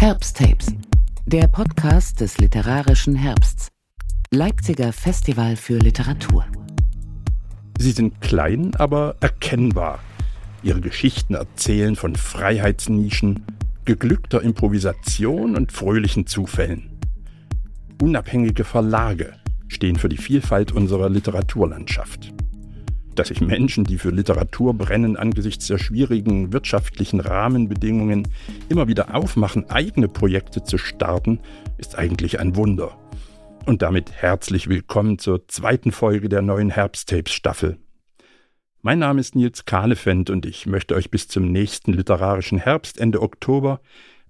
Herbsttapes, der Podcast des literarischen Herbsts. Leipziger Festival für Literatur. Sie sind klein, aber erkennbar. Ihre Geschichten erzählen von Freiheitsnischen, geglückter Improvisation und fröhlichen Zufällen. Unabhängige Verlage stehen für die Vielfalt unserer Literaturlandschaft dass sich Menschen, die für Literatur brennen, angesichts der schwierigen wirtschaftlichen Rahmenbedingungen immer wieder aufmachen, eigene Projekte zu starten, ist eigentlich ein Wunder. Und damit herzlich willkommen zur zweiten Folge der neuen Herbsttapes-Staffel. Mein Name ist Nils Kahlefeld und ich möchte euch bis zum nächsten literarischen Herbst Ende Oktober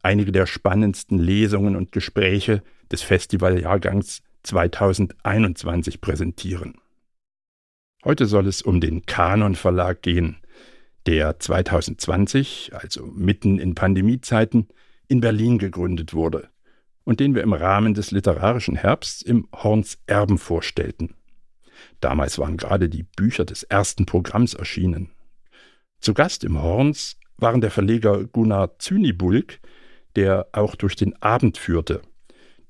einige der spannendsten Lesungen und Gespräche des Festivaljahrgangs 2021 präsentieren. Heute soll es um den Kanon Verlag gehen, der 2020, also mitten in Pandemiezeiten, in Berlin gegründet wurde und den wir im Rahmen des literarischen Herbsts im Horns Erben vorstellten. Damals waren gerade die Bücher des ersten Programms erschienen. Zu Gast im Horns waren der Verleger Gunnar Zünibulk, der auch durch den Abend führte,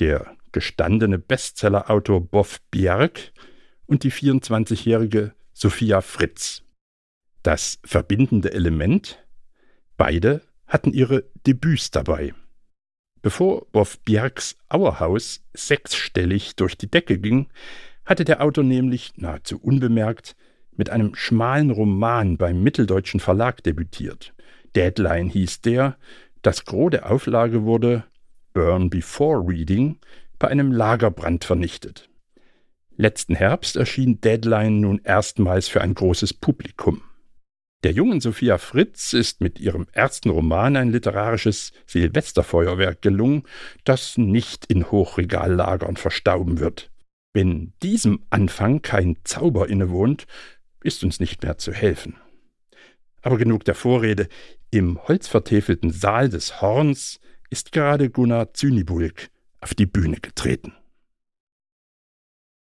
der gestandene Bestsellerautor Boff Bjerg und die 24-jährige Sophia Fritz. Das verbindende Element? Beide hatten ihre Debüts dabei. Bevor Boff Bjergs Auerhaus sechsstellig durch die Decke ging, hatte der Autor nämlich nahezu unbemerkt mit einem schmalen Roman beim Mitteldeutschen Verlag debütiert. Deadline hieß der, das Gros der Auflage wurde Burn Before Reading bei einem Lagerbrand vernichtet. Letzten Herbst erschien Deadline nun erstmals für ein großes Publikum. Der jungen Sophia Fritz ist mit ihrem ersten Roman ein literarisches Silvesterfeuerwerk gelungen, das nicht in Hochregallagern verstauben wird. Wenn diesem Anfang kein Zauber innewohnt, ist uns nicht mehr zu helfen. Aber genug der Vorrede. Im holzvertäfelten Saal des Horns ist gerade Gunnar Zünibulk auf die Bühne getreten.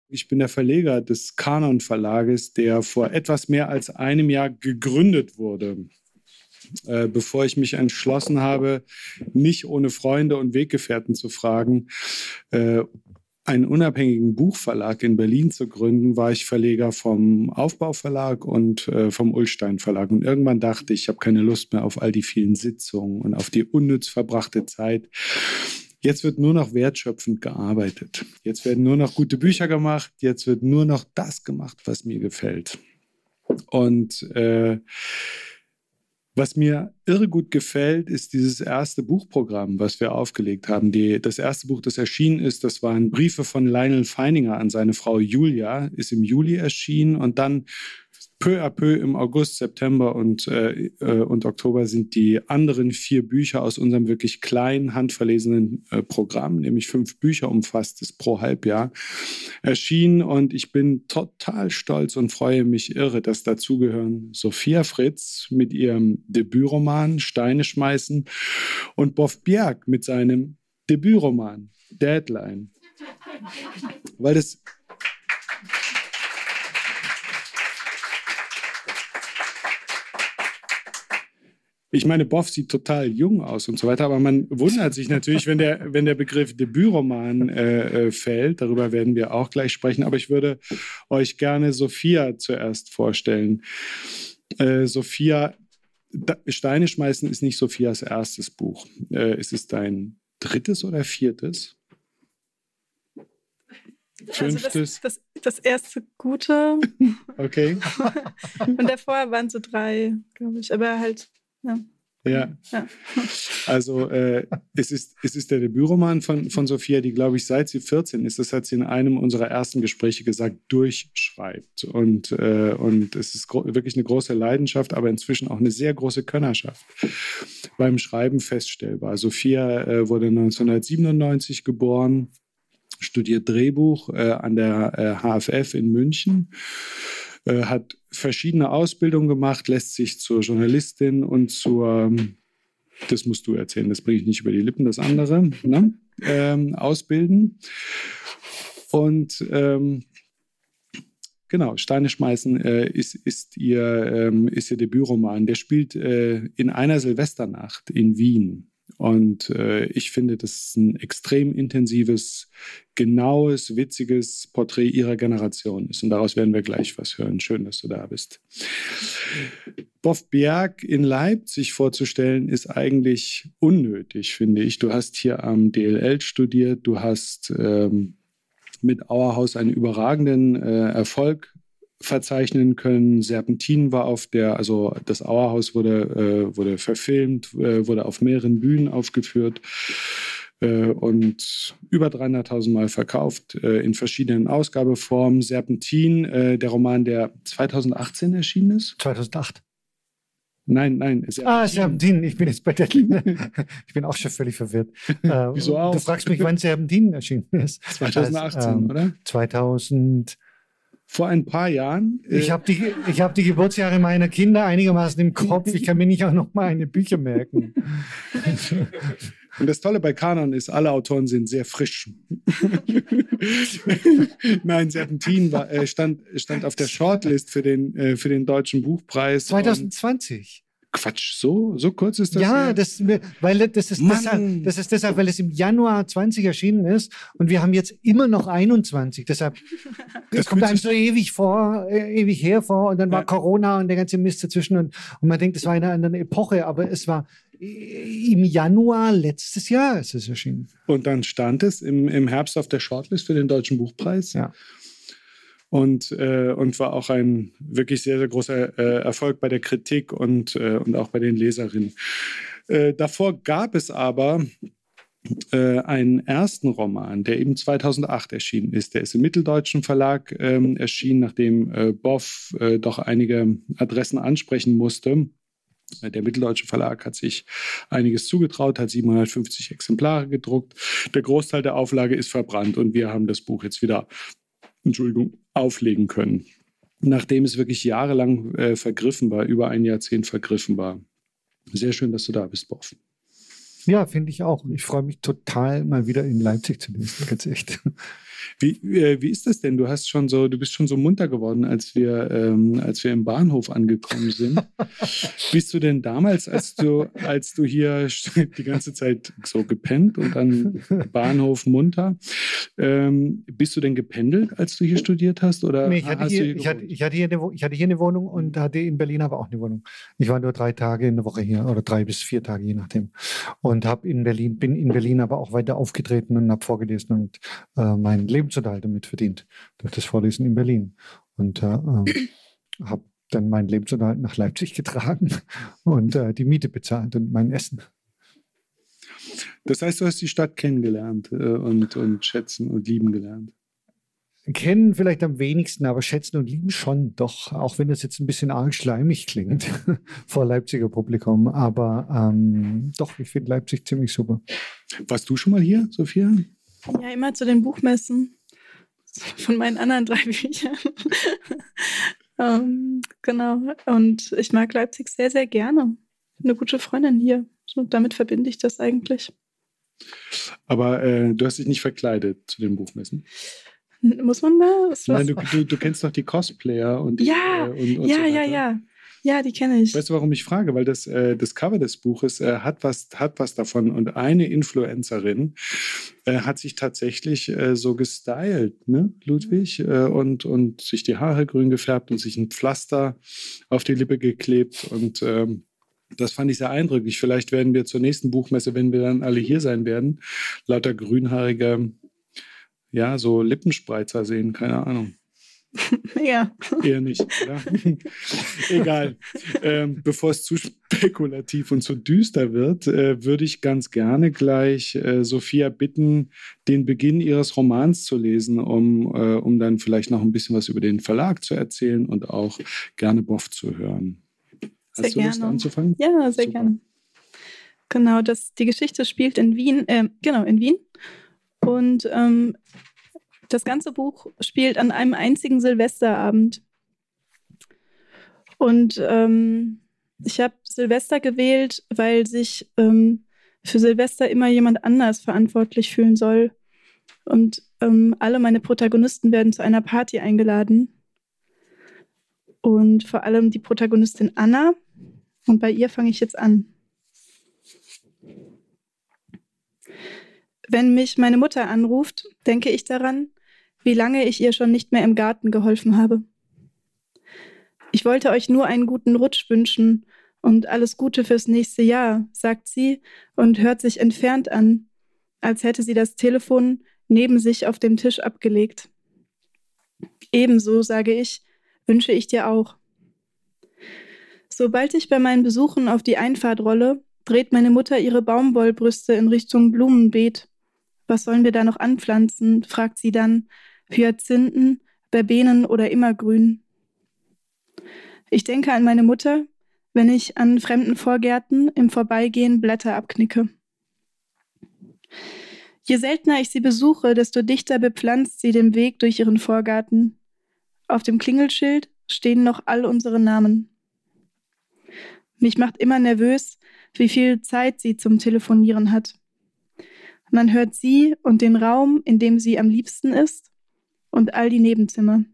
Ich bin der Verleger des Kanon Verlages, der vor etwas mehr als einem Jahr gegründet wurde. Äh, bevor ich mich entschlossen habe, mich ohne Freunde und Weggefährten zu fragen, äh, einen unabhängigen Buchverlag in Berlin zu gründen, war ich Verleger vom Aufbauverlag und äh, vom Ullstein Verlag. Und irgendwann dachte ich, ich habe keine Lust mehr auf all die vielen Sitzungen und auf die unnütz verbrachte Zeit. Jetzt wird nur noch wertschöpfend gearbeitet. Jetzt werden nur noch gute Bücher gemacht. Jetzt wird nur noch das gemacht, was mir gefällt. Und äh, was mir irre gut gefällt, ist dieses erste Buchprogramm, was wir aufgelegt haben. Die, das erste Buch, das erschienen ist, das waren Briefe von Lionel Feininger an seine Frau Julia, ist im Juli erschienen und dann peu à peu im August, September und, äh, äh, und Oktober sind die anderen vier Bücher aus unserem wirklich kleinen, handverlesenen äh, Programm, nämlich fünf Bücher umfasst es pro Halbjahr, erschienen. Und ich bin total stolz und freue mich irre, dass dazugehören Sophia Fritz mit ihrem Debütroman Steine schmeißen und Boff Bjerg mit seinem Debütroman Deadline. Weil das ich meine, Boff sieht total jung aus und so weiter, aber man wundert sich natürlich, wenn der, wenn der Begriff Debütroman äh, äh, fällt. Darüber werden wir auch gleich sprechen. Aber ich würde euch gerne Sophia zuerst vorstellen. Äh, Sophia, Steine schmeißen ist nicht Sophias erstes Buch. Äh, ist es dein drittes oder viertes? Fünftes? Also das, das, das, erste gute. okay. Und davor waren so drei, glaube ich. Aber halt ja. Ja. ja. Also äh, es, ist, es ist der Debütroman von, von Sophia, die, glaube ich, seit sie 14 ist, das hat sie in einem unserer ersten Gespräche gesagt, durchschreibt. Und, äh, und es ist wirklich eine große Leidenschaft, aber inzwischen auch eine sehr große Könnerschaft beim Schreiben feststellbar. Sophia äh, wurde 1997 geboren, studiert Drehbuch äh, an der HFF äh, in München äh, hat verschiedene Ausbildungen gemacht, lässt sich zur Journalistin und zur, das musst du erzählen, das bringe ich nicht über die Lippen, das andere, ne? ähm, ausbilden. Und ähm, Genau, Steine schmeißen äh, ist, ist, ihr, ähm, ist ihr Debütroman. Der spielt äh, in einer Silvesternacht in Wien. Und äh, ich finde, das ist ein extrem intensives, genaues, witziges Porträt ihrer Generation ist. Und daraus werden wir gleich was hören. Schön, dass du da bist. Boff Bjerg in Leipzig vorzustellen, ist eigentlich unnötig, finde ich. Du hast hier am DLL studiert, du hast ähm, mit Auerhaus einen überragenden äh, Erfolg verzeichnen können. Serpentin war auf der, also das Auerhaus wurde, äh, wurde verfilmt, äh, wurde auf mehreren Bühnen aufgeführt äh, und über 300.000 Mal verkauft äh, in verschiedenen Ausgabeformen. Serpentin, äh, der Roman, der 2018 erschienen ist. 2008. Nein, nein. Serpentin. Ah, Serpentin. Ich bin jetzt bei der Ich bin auch schon völlig verwirrt. Wieso auch? Du fragst mich, wann Serpentin erschienen ist. 2018, das, ähm, oder? 2000 vor ein paar Jahren. Äh ich habe die, hab die Geburtsjahre meiner Kinder einigermaßen im Kopf. Ich kann mir nicht auch noch mal eine Bücher merken. Und das Tolle bei Kanon ist, alle Autoren sind sehr frisch. Nein, Serpentin war, äh, stand, stand auf der Shortlist für den, äh, für den Deutschen Buchpreis. 2020. Quatsch, so, so kurz ist das? Ja, das, weil das ist, deshalb, das ist deshalb, weil es im Januar 20 erschienen ist und wir haben jetzt immer noch 21. Deshalb das kommt einem so ewig vor, äh, ewig her vor und dann war Corona und der ganze Mist dazwischen und, und man denkt, es war eine andere Epoche, aber es war im Januar letztes Jahr ist es erschienen. Und dann stand es im, im Herbst auf der Shortlist für den Deutschen Buchpreis. Ja und, äh, und war auch ein wirklich sehr, sehr großer äh, Erfolg bei der Kritik und, äh, und auch bei den Leserinnen. Äh, davor gab es aber äh, einen ersten Roman, der eben 2008 erschienen ist. Der ist im Mitteldeutschen Verlag ähm, erschienen, nachdem äh, Boff doch einige Adressen ansprechen musste. Der Mitteldeutsche Verlag hat sich einiges zugetraut, hat 750 Exemplare gedruckt. Der Großteil der Auflage ist verbrannt und wir haben das Buch jetzt wieder Entschuldigung, auflegen können. Nachdem es wirklich jahrelang äh, vergriffen war, über ein Jahrzehnt vergriffen war. Sehr schön, dass du da bist, Boff. Ja, finde ich auch. Ich freue mich total, mal wieder in Leipzig zu lesen, ganz echt. Wie, äh, wie ist das denn? Du hast schon so, du bist schon so munter geworden, als wir, ähm, als wir im Bahnhof angekommen sind. bist du denn damals, als du, als du hier die ganze Zeit so gepennt und dann Bahnhof munter, ähm, bist du denn gependelt, als du hier studiert hast? Oder nee, ich, hatte hier, hier ich, hatte, ich, hatte hier eine, ich hatte hier eine Wohnung und hatte in Berlin aber auch eine Wohnung. Ich war nur drei Tage in der Woche hier oder drei bis vier Tage, je nachdem. Und habe in Berlin, bin in Berlin aber auch weiter aufgetreten und habe vorgelesen und äh, mein Lebensunterhalt damit verdient, durch das Vorlesen in Berlin. Und äh, äh, habe dann meinen Lebensunterhalt nach Leipzig getragen und äh, die Miete bezahlt und mein Essen. Das heißt, du hast die Stadt kennengelernt äh, und, und schätzen und lieben gelernt. Kennen vielleicht am wenigsten, aber schätzen und lieben schon, doch, auch wenn das jetzt ein bisschen arg schleimig klingt vor Leipziger Publikum. Aber ähm, doch, ich finde Leipzig ziemlich super. Warst du schon mal hier, Sophia? Ja, immer zu den Buchmessen von meinen anderen drei Büchern. ähm, genau. Und ich mag Leipzig sehr, sehr gerne. Eine gute Freundin hier. So, damit verbinde ich das eigentlich. Aber äh, du hast dich nicht verkleidet zu den Buchmessen? Muss man da? Nein, du, du, du, kennst doch die Cosplayer und die, ja, äh, und, und ja, so ja, ja. Ja, die kenne ich. Weißt du, warum ich frage? Weil das, äh, das Cover des Buches äh, hat, was, hat was davon. Und eine Influencerin äh, hat sich tatsächlich äh, so gestylt, ne, Ludwig? Äh, und, und sich die Haare grün gefärbt und sich ein Pflaster auf die Lippe geklebt. Und ähm, das fand ich sehr eindrücklich. Vielleicht werden wir zur nächsten Buchmesse, wenn wir dann alle hier sein werden, lauter grünhaarige, ja, so Lippenspreizer sehen, keine Ahnung. Ja. Eher nicht. Ja. Egal. Ähm, bevor es zu spekulativ und zu düster wird, äh, würde ich ganz gerne gleich äh, Sophia bitten, den Beginn ihres Romans zu lesen, um, äh, um dann vielleicht noch ein bisschen was über den Verlag zu erzählen und auch gerne Boff zu hören. Hast sehr du Lust gerne. anzufangen? Ja, sehr Super. gerne. Genau, das, die Geschichte spielt in Wien, äh, genau, in Wien. Und ähm, das ganze Buch spielt an einem einzigen Silvesterabend. Und ähm, ich habe Silvester gewählt, weil sich ähm, für Silvester immer jemand anders verantwortlich fühlen soll. Und ähm, alle meine Protagonisten werden zu einer Party eingeladen. Und vor allem die Protagonistin Anna. Und bei ihr fange ich jetzt an. Wenn mich meine Mutter anruft, denke ich daran, wie lange ich ihr schon nicht mehr im Garten geholfen habe. Ich wollte euch nur einen guten Rutsch wünschen und alles Gute fürs nächste Jahr, sagt sie und hört sich entfernt an, als hätte sie das Telefon neben sich auf dem Tisch abgelegt. Ebenso, sage ich, wünsche ich dir auch. Sobald ich bei meinen Besuchen auf die Einfahrt rolle, dreht meine Mutter ihre Baumwollbrüste in Richtung Blumenbeet. Was sollen wir da noch anpflanzen? fragt sie dann. Hyazinthen, Verbenen oder Immergrün. Ich denke an meine Mutter, wenn ich an fremden Vorgärten im Vorbeigehen Blätter abknicke. Je seltener ich sie besuche, desto dichter bepflanzt sie den Weg durch ihren Vorgarten. Auf dem Klingelschild stehen noch all unsere Namen. Mich macht immer nervös, wie viel Zeit sie zum Telefonieren hat. Man hört sie und den Raum, in dem sie am liebsten ist, und all die Nebenzimmer.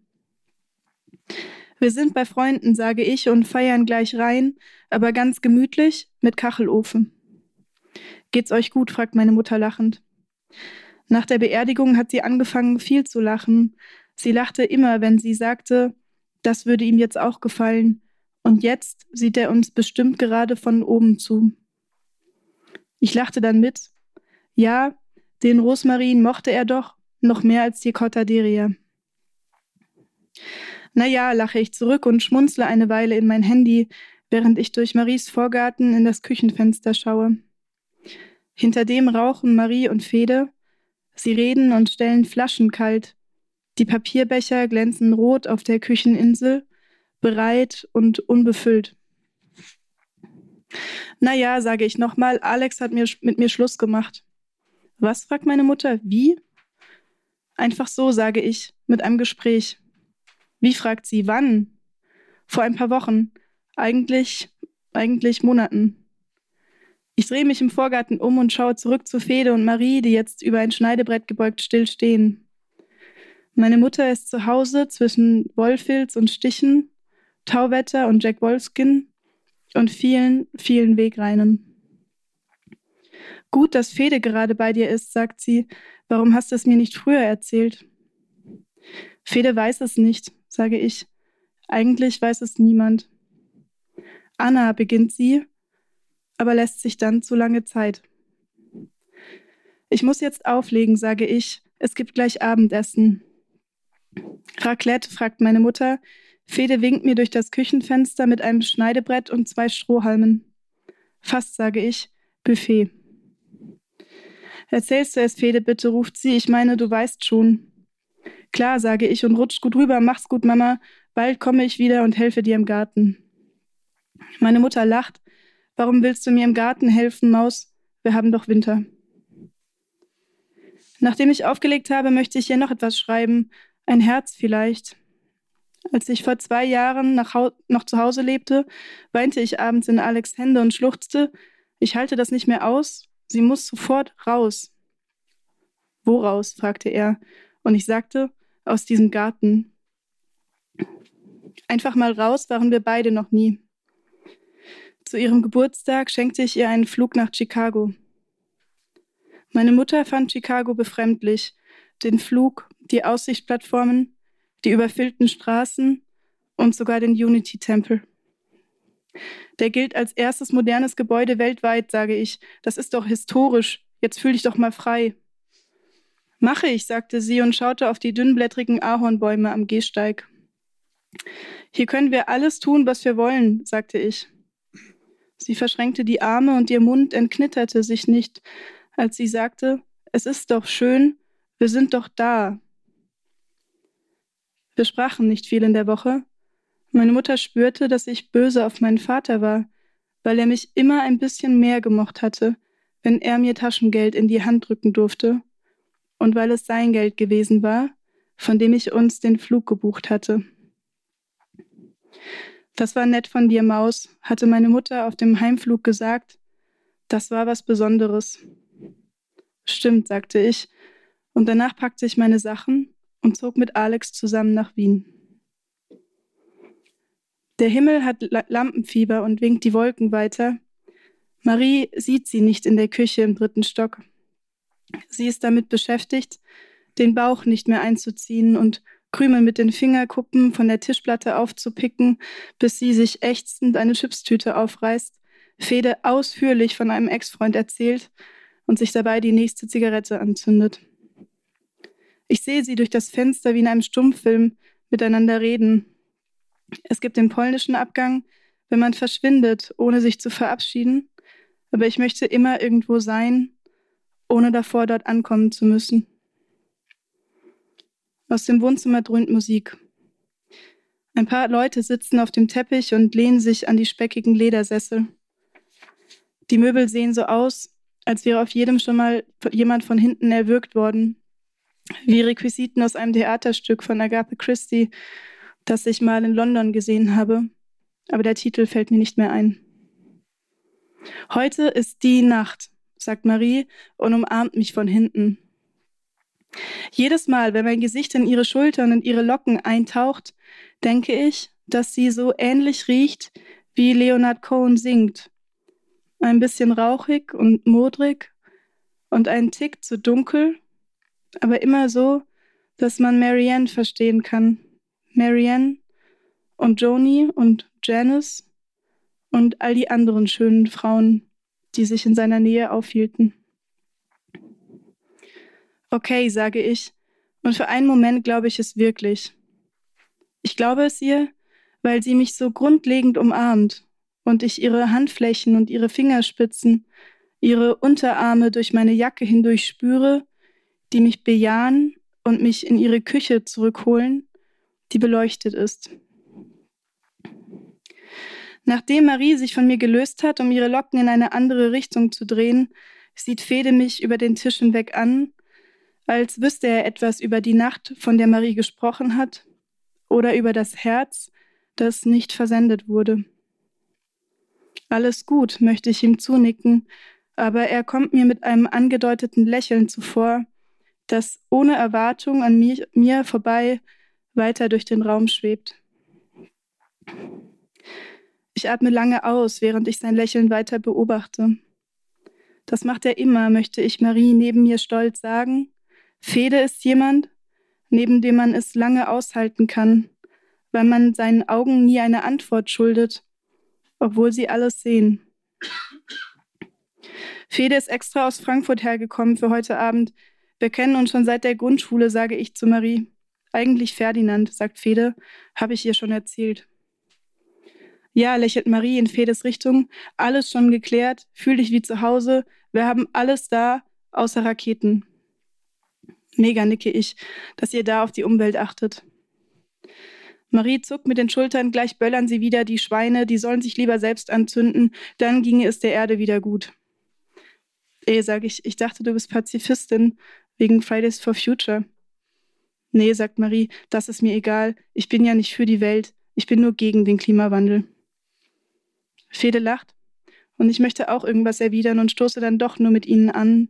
Wir sind bei Freunden, sage ich, und feiern gleich rein, aber ganz gemütlich mit Kachelofen. Geht's euch gut? fragt meine Mutter lachend. Nach der Beerdigung hat sie angefangen, viel zu lachen. Sie lachte immer, wenn sie sagte, das würde ihm jetzt auch gefallen. Und jetzt sieht er uns bestimmt gerade von oben zu. Ich lachte dann mit. Ja, den Rosmarin mochte er doch noch mehr als die Cortaderia. Na ja, lache ich zurück und schmunzle eine Weile in mein Handy, während ich durch Maries Vorgarten in das Küchenfenster schaue. Hinter dem rauchen Marie und Fede. Sie reden und stellen Flaschen kalt. Die Papierbecher glänzen rot auf der Kücheninsel, bereit und unbefüllt. Naja, sage ich nochmal, Alex hat mir, mit mir Schluss gemacht. Was? fragt meine Mutter. Wie? Einfach so, sage ich, mit einem Gespräch. Wie fragt sie, wann? Vor ein paar Wochen. Eigentlich, eigentlich Monaten. Ich drehe mich im Vorgarten um und schaue zurück zu Fede und Marie, die jetzt über ein Schneidebrett gebeugt still stehen. Meine Mutter ist zu Hause zwischen Wollfilz und Stichen, Tauwetter und Jack Wolfskin und vielen, vielen Wegreinen. Gut, dass Fede gerade bei dir ist, sagt sie. Warum hast du es mir nicht früher erzählt? Fede weiß es nicht, sage ich. Eigentlich weiß es niemand. Anna, beginnt sie aber lässt sich dann zu lange Zeit. Ich muss jetzt auflegen, sage ich. Es gibt gleich Abendessen. Raclette, fragt meine Mutter. Fede winkt mir durch das Küchenfenster mit einem Schneidebrett und zwei Strohhalmen. Fast, sage ich. Buffet. Erzählst du es, Fede, bitte, ruft sie. Ich meine, du weißt schon. Klar, sage ich und rutsch gut rüber. Mach's gut, Mama. Bald komme ich wieder und helfe dir im Garten. Meine Mutter lacht, Warum willst du mir im Garten helfen, Maus? Wir haben doch Winter. Nachdem ich aufgelegt habe, möchte ich hier noch etwas schreiben. Ein Herz vielleicht. Als ich vor zwei Jahren noch zu Hause lebte, weinte ich abends in Alex Hände und schluchzte, ich halte das nicht mehr aus, sie muss sofort raus. Wo raus? fragte er, und ich sagte, aus diesem Garten. Einfach mal raus waren wir beide noch nie. Zu ihrem Geburtstag schenkte ich ihr einen Flug nach Chicago. Meine Mutter fand Chicago befremdlich, den Flug, die Aussichtsplattformen, die überfüllten Straßen und sogar den Unity-Tempel. Der gilt als erstes modernes Gebäude weltweit, sage ich. Das ist doch historisch. Jetzt fühl dich doch mal frei. Mache ich, sagte sie und schaute auf die dünnblättrigen Ahornbäume am Gehsteig. Hier können wir alles tun, was wir wollen, sagte ich. Sie verschränkte die Arme und ihr Mund entknitterte sich nicht, als sie sagte, es ist doch schön, wir sind doch da. Wir sprachen nicht viel in der Woche. Meine Mutter spürte, dass ich böse auf meinen Vater war, weil er mich immer ein bisschen mehr gemocht hatte, wenn er mir Taschengeld in die Hand drücken durfte, und weil es sein Geld gewesen war, von dem ich uns den Flug gebucht hatte. Das war nett von dir, Maus, hatte meine Mutter auf dem Heimflug gesagt. Das war was Besonderes. Stimmt, sagte ich, und danach packte ich meine Sachen und zog mit Alex zusammen nach Wien. Der Himmel hat Lampenfieber und winkt die Wolken weiter. Marie sieht sie nicht in der Küche im dritten Stock. Sie ist damit beschäftigt, den Bauch nicht mehr einzuziehen und Krümel mit den Fingerkuppen von der Tischplatte aufzupicken, bis sie sich ächzend eine Chipstüte aufreißt, Fede ausführlich von einem Ex-Freund erzählt und sich dabei die nächste Zigarette anzündet. Ich sehe sie durch das Fenster wie in einem Stummfilm miteinander reden. Es gibt den polnischen Abgang, wenn man verschwindet, ohne sich zu verabschieden, aber ich möchte immer irgendwo sein, ohne davor dort ankommen zu müssen. Aus dem Wohnzimmer dröhnt Musik. Ein paar Leute sitzen auf dem Teppich und lehnen sich an die speckigen Ledersessel. Die Möbel sehen so aus, als wäre auf jedem schon mal jemand von hinten erwürgt worden, wie Requisiten aus einem Theaterstück von Agatha Christie, das ich mal in London gesehen habe, aber der Titel fällt mir nicht mehr ein. Heute ist die Nacht, sagt Marie und umarmt mich von hinten. Jedes Mal, wenn mein Gesicht in ihre Schultern und ihre Locken eintaucht, denke ich, dass sie so ähnlich riecht, wie Leonard Cohen singt. Ein bisschen rauchig und modrig und ein Tick zu dunkel, aber immer so, dass man Marianne verstehen kann. Marianne und Joni und Janice und all die anderen schönen Frauen, die sich in seiner Nähe aufhielten. Okay, sage ich, und für einen Moment glaube ich es wirklich. Ich glaube es ihr, weil sie mich so grundlegend umarmt und ich ihre Handflächen und ihre Fingerspitzen, ihre Unterarme durch meine Jacke hindurch spüre, die mich bejahen und mich in ihre Küche zurückholen, die beleuchtet ist. Nachdem Marie sich von mir gelöst hat, um ihre Locken in eine andere Richtung zu drehen, sieht Fede mich über den Tisch hinweg an als wüsste er etwas über die Nacht, von der Marie gesprochen hat, oder über das Herz, das nicht versendet wurde. Alles gut, möchte ich ihm zunicken, aber er kommt mir mit einem angedeuteten Lächeln zuvor, das ohne Erwartung an mir, mir vorbei weiter durch den Raum schwebt. Ich atme lange aus, während ich sein Lächeln weiter beobachte. Das macht er immer, möchte ich Marie neben mir stolz sagen, Fede ist jemand, neben dem man es lange aushalten kann, weil man seinen Augen nie eine Antwort schuldet, obwohl sie alles sehen. Fede ist extra aus Frankfurt hergekommen für heute Abend. Wir kennen uns schon seit der Grundschule, sage ich zu Marie. Eigentlich Ferdinand, sagt Fede, habe ich ihr schon erzählt. Ja, lächelt Marie in Fedes Richtung. Alles schon geklärt, fühl dich wie zu Hause. Wir haben alles da, außer Raketen. Mega nicke ich, dass ihr da auf die Umwelt achtet. Marie zuckt mit den Schultern, gleich böllern sie wieder die Schweine, die sollen sich lieber selbst anzünden, dann ginge es der Erde wieder gut. Eh, sag ich, ich dachte, du bist Pazifistin, wegen Fridays for Future. Nee, sagt Marie, das ist mir egal, ich bin ja nicht für die Welt, ich bin nur gegen den Klimawandel. Fede lacht, und ich möchte auch irgendwas erwidern und stoße dann doch nur mit ihnen an.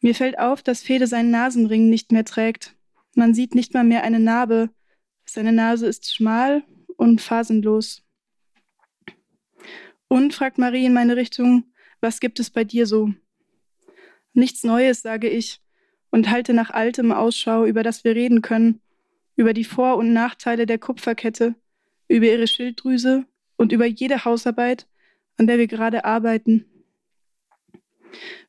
Mir fällt auf, dass Fede seinen Nasenring nicht mehr trägt. Man sieht nicht mal mehr eine Narbe. Seine Nase ist schmal und phasenlos. Und, fragt Marie in meine Richtung, was gibt es bei dir so? Nichts Neues, sage ich, und halte nach altem Ausschau, über das wir reden können, über die Vor- und Nachteile der Kupferkette, über ihre Schilddrüse und über jede Hausarbeit, an der wir gerade arbeiten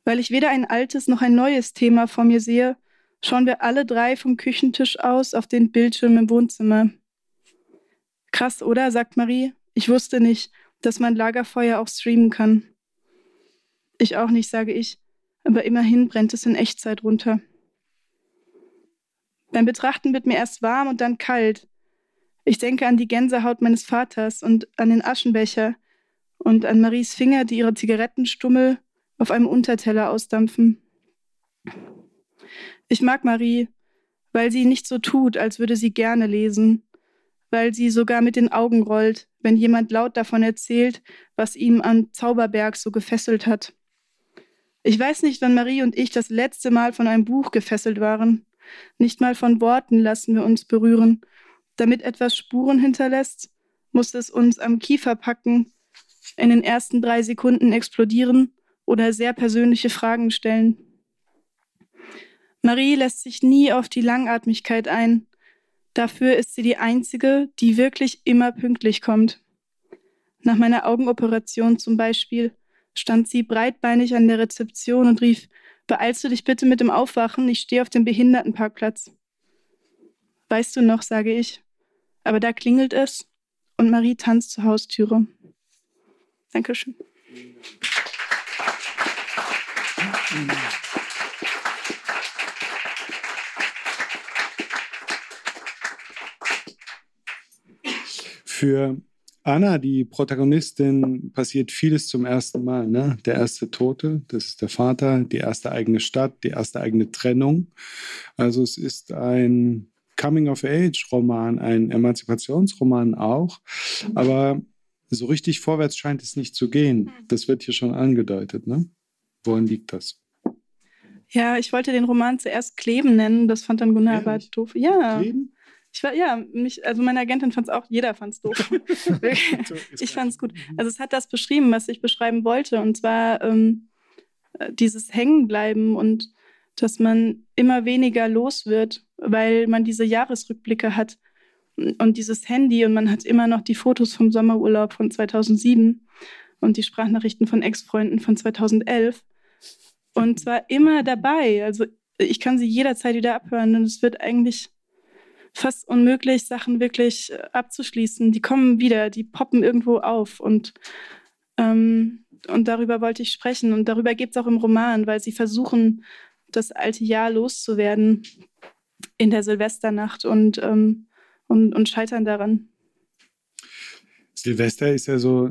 weil ich weder ein altes noch ein neues Thema vor mir sehe, schauen wir alle drei vom Küchentisch aus auf den Bildschirm im Wohnzimmer. Krass, oder? sagt Marie. Ich wusste nicht, dass man Lagerfeuer auch streamen kann. Ich auch nicht, sage ich, aber immerhin brennt es in Echtzeit runter. Beim Betrachten wird mir erst warm und dann kalt. Ich denke an die Gänsehaut meines Vaters und an den Aschenbecher und an Maries Finger, die ihre Zigarettenstummel auf einem Unterteller ausdampfen. Ich mag Marie, weil sie nicht so tut, als würde sie gerne lesen, weil sie sogar mit den Augen rollt, wenn jemand laut davon erzählt, was ihm am Zauberberg so gefesselt hat. Ich weiß nicht, wann Marie und ich das letzte Mal von einem Buch gefesselt waren. Nicht mal von Worten lassen wir uns berühren. Damit etwas Spuren hinterlässt, muss es uns am Kiefer packen, in den ersten drei Sekunden explodieren oder sehr persönliche Fragen stellen. Marie lässt sich nie auf die Langatmigkeit ein. Dafür ist sie die Einzige, die wirklich immer pünktlich kommt. Nach meiner Augenoperation zum Beispiel stand sie breitbeinig an der Rezeption und rief, beeilst du dich bitte mit dem Aufwachen, ich stehe auf dem Behindertenparkplatz. Weißt du noch, sage ich. Aber da klingelt es und Marie tanzt zur Haustüre. Dankeschön. Für Anna, die Protagonistin, passiert vieles zum ersten Mal. Ne? Der erste Tote, das ist der Vater, die erste eigene Stadt, die erste eigene Trennung. Also es ist ein Coming-of-Age-Roman, ein Emanzipationsroman auch. Aber so richtig vorwärts scheint es nicht zu gehen. Das wird hier schon angedeutet. Ne? Woran liegt das? Ja, ich wollte den Roman zuerst Kleben nennen. Das fand dann Gunnar aber doof. Ja. Kleben? Ich war, ja, mich, also meine Agentin fand es auch, jeder fand es doof. ich fand es gut. Also es hat das beschrieben, was ich beschreiben wollte. Und zwar ähm, äh, dieses Hängenbleiben und dass man immer weniger los wird, weil man diese Jahresrückblicke hat und dieses Handy und man hat immer noch die Fotos vom Sommerurlaub von 2007 und die Sprachnachrichten von Ex-Freunden von 2011. Und zwar immer dabei. Also ich kann sie jederzeit wieder abhören und es wird eigentlich fast unmöglich, Sachen wirklich äh, abzuschließen. Die kommen wieder, die poppen irgendwo auf und, ähm, und darüber wollte ich sprechen. Und darüber geht es auch im Roman, weil sie versuchen, das alte Jahr loszuwerden in der Silvesternacht und, ähm, und, und scheitern daran. Silvester ist ja so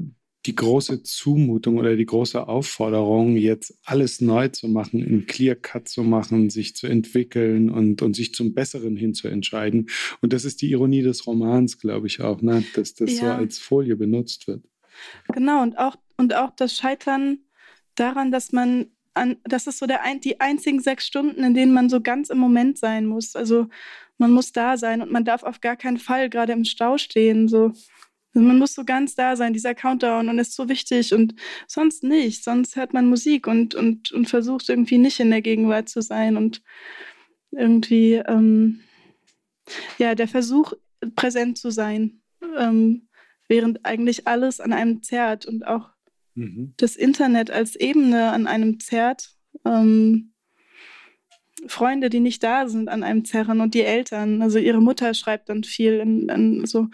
die große Zumutung oder die große Aufforderung, jetzt alles neu zu machen, einen Clear-Cut zu machen, sich zu entwickeln und, und sich zum Besseren hin zu entscheiden. Und das ist die Ironie des Romans, glaube ich auch, ne? dass das ja. so als Folie benutzt wird. Genau, und auch, und auch das Scheitern daran, dass man an, das ist so der ein, die einzigen sechs Stunden, in denen man so ganz im Moment sein muss. Also man muss da sein und man darf auf gar keinen Fall gerade im Stau stehen. So man muss so ganz da sein, dieser Countdown und ist so wichtig und sonst nicht. Sonst hört man Musik und, und, und versucht irgendwie nicht in der Gegenwart zu sein und irgendwie, ähm, ja, der Versuch, präsent zu sein, ähm, während eigentlich alles an einem zerrt und auch mhm. das Internet als Ebene an einem zerrt. Ähm, Freunde, die nicht da sind, an einem zerren und die Eltern. Also ihre Mutter schreibt dann viel in, in so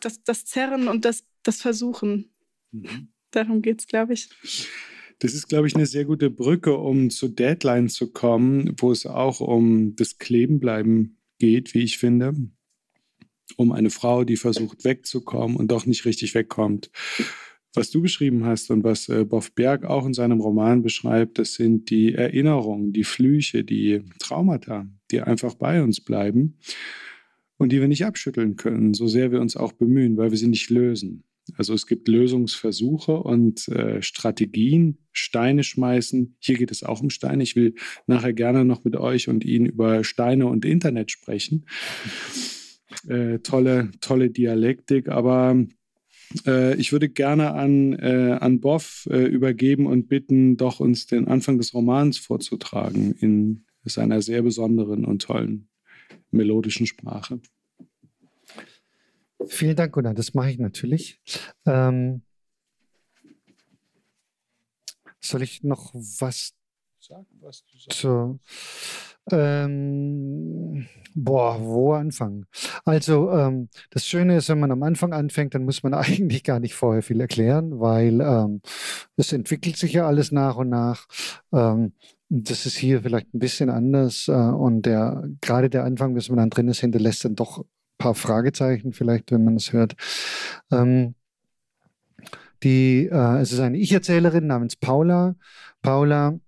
das, das Zerren und das, das Versuchen. Mhm. Darum geht es, glaube ich. Das ist, glaube ich, eine sehr gute Brücke, um zu Deadline zu kommen, wo es auch um das Klebenbleiben geht, wie ich finde. Um eine Frau, die versucht wegzukommen und doch nicht richtig wegkommt. Was du beschrieben hast und was äh, Boff Berg auch in seinem Roman beschreibt, das sind die Erinnerungen, die Flüche, die Traumata, die einfach bei uns bleiben und die wir nicht abschütteln können, so sehr wir uns auch bemühen, weil wir sie nicht lösen. Also es gibt Lösungsversuche und äh, Strategien, Steine schmeißen. Hier geht es auch um Steine. Ich will nachher gerne noch mit euch und Ihnen über Steine und Internet sprechen. Äh, tolle, tolle Dialektik, aber äh, ich würde gerne an, äh, an Boff äh, übergeben und bitten, doch uns den Anfang des Romans vorzutragen in seiner sehr besonderen und tollen melodischen Sprache. Vielen Dank, Gunnar. Das mache ich natürlich. Ähm, soll ich noch was sagen, was du sagst? Zu, ähm, boah, wo anfangen? Also, ähm, das Schöne ist, wenn man am Anfang anfängt, dann muss man eigentlich gar nicht vorher viel erklären, weil ähm, es entwickelt sich ja alles nach und nach. Das ist hier vielleicht ein bisschen anders äh, und der, gerade der Anfang, bis man dann drin ist, hinterlässt dann doch ein paar Fragezeichen vielleicht, wenn man es hört. Ähm, die, äh, es ist eine Ich-Erzählerin namens Paula. Paula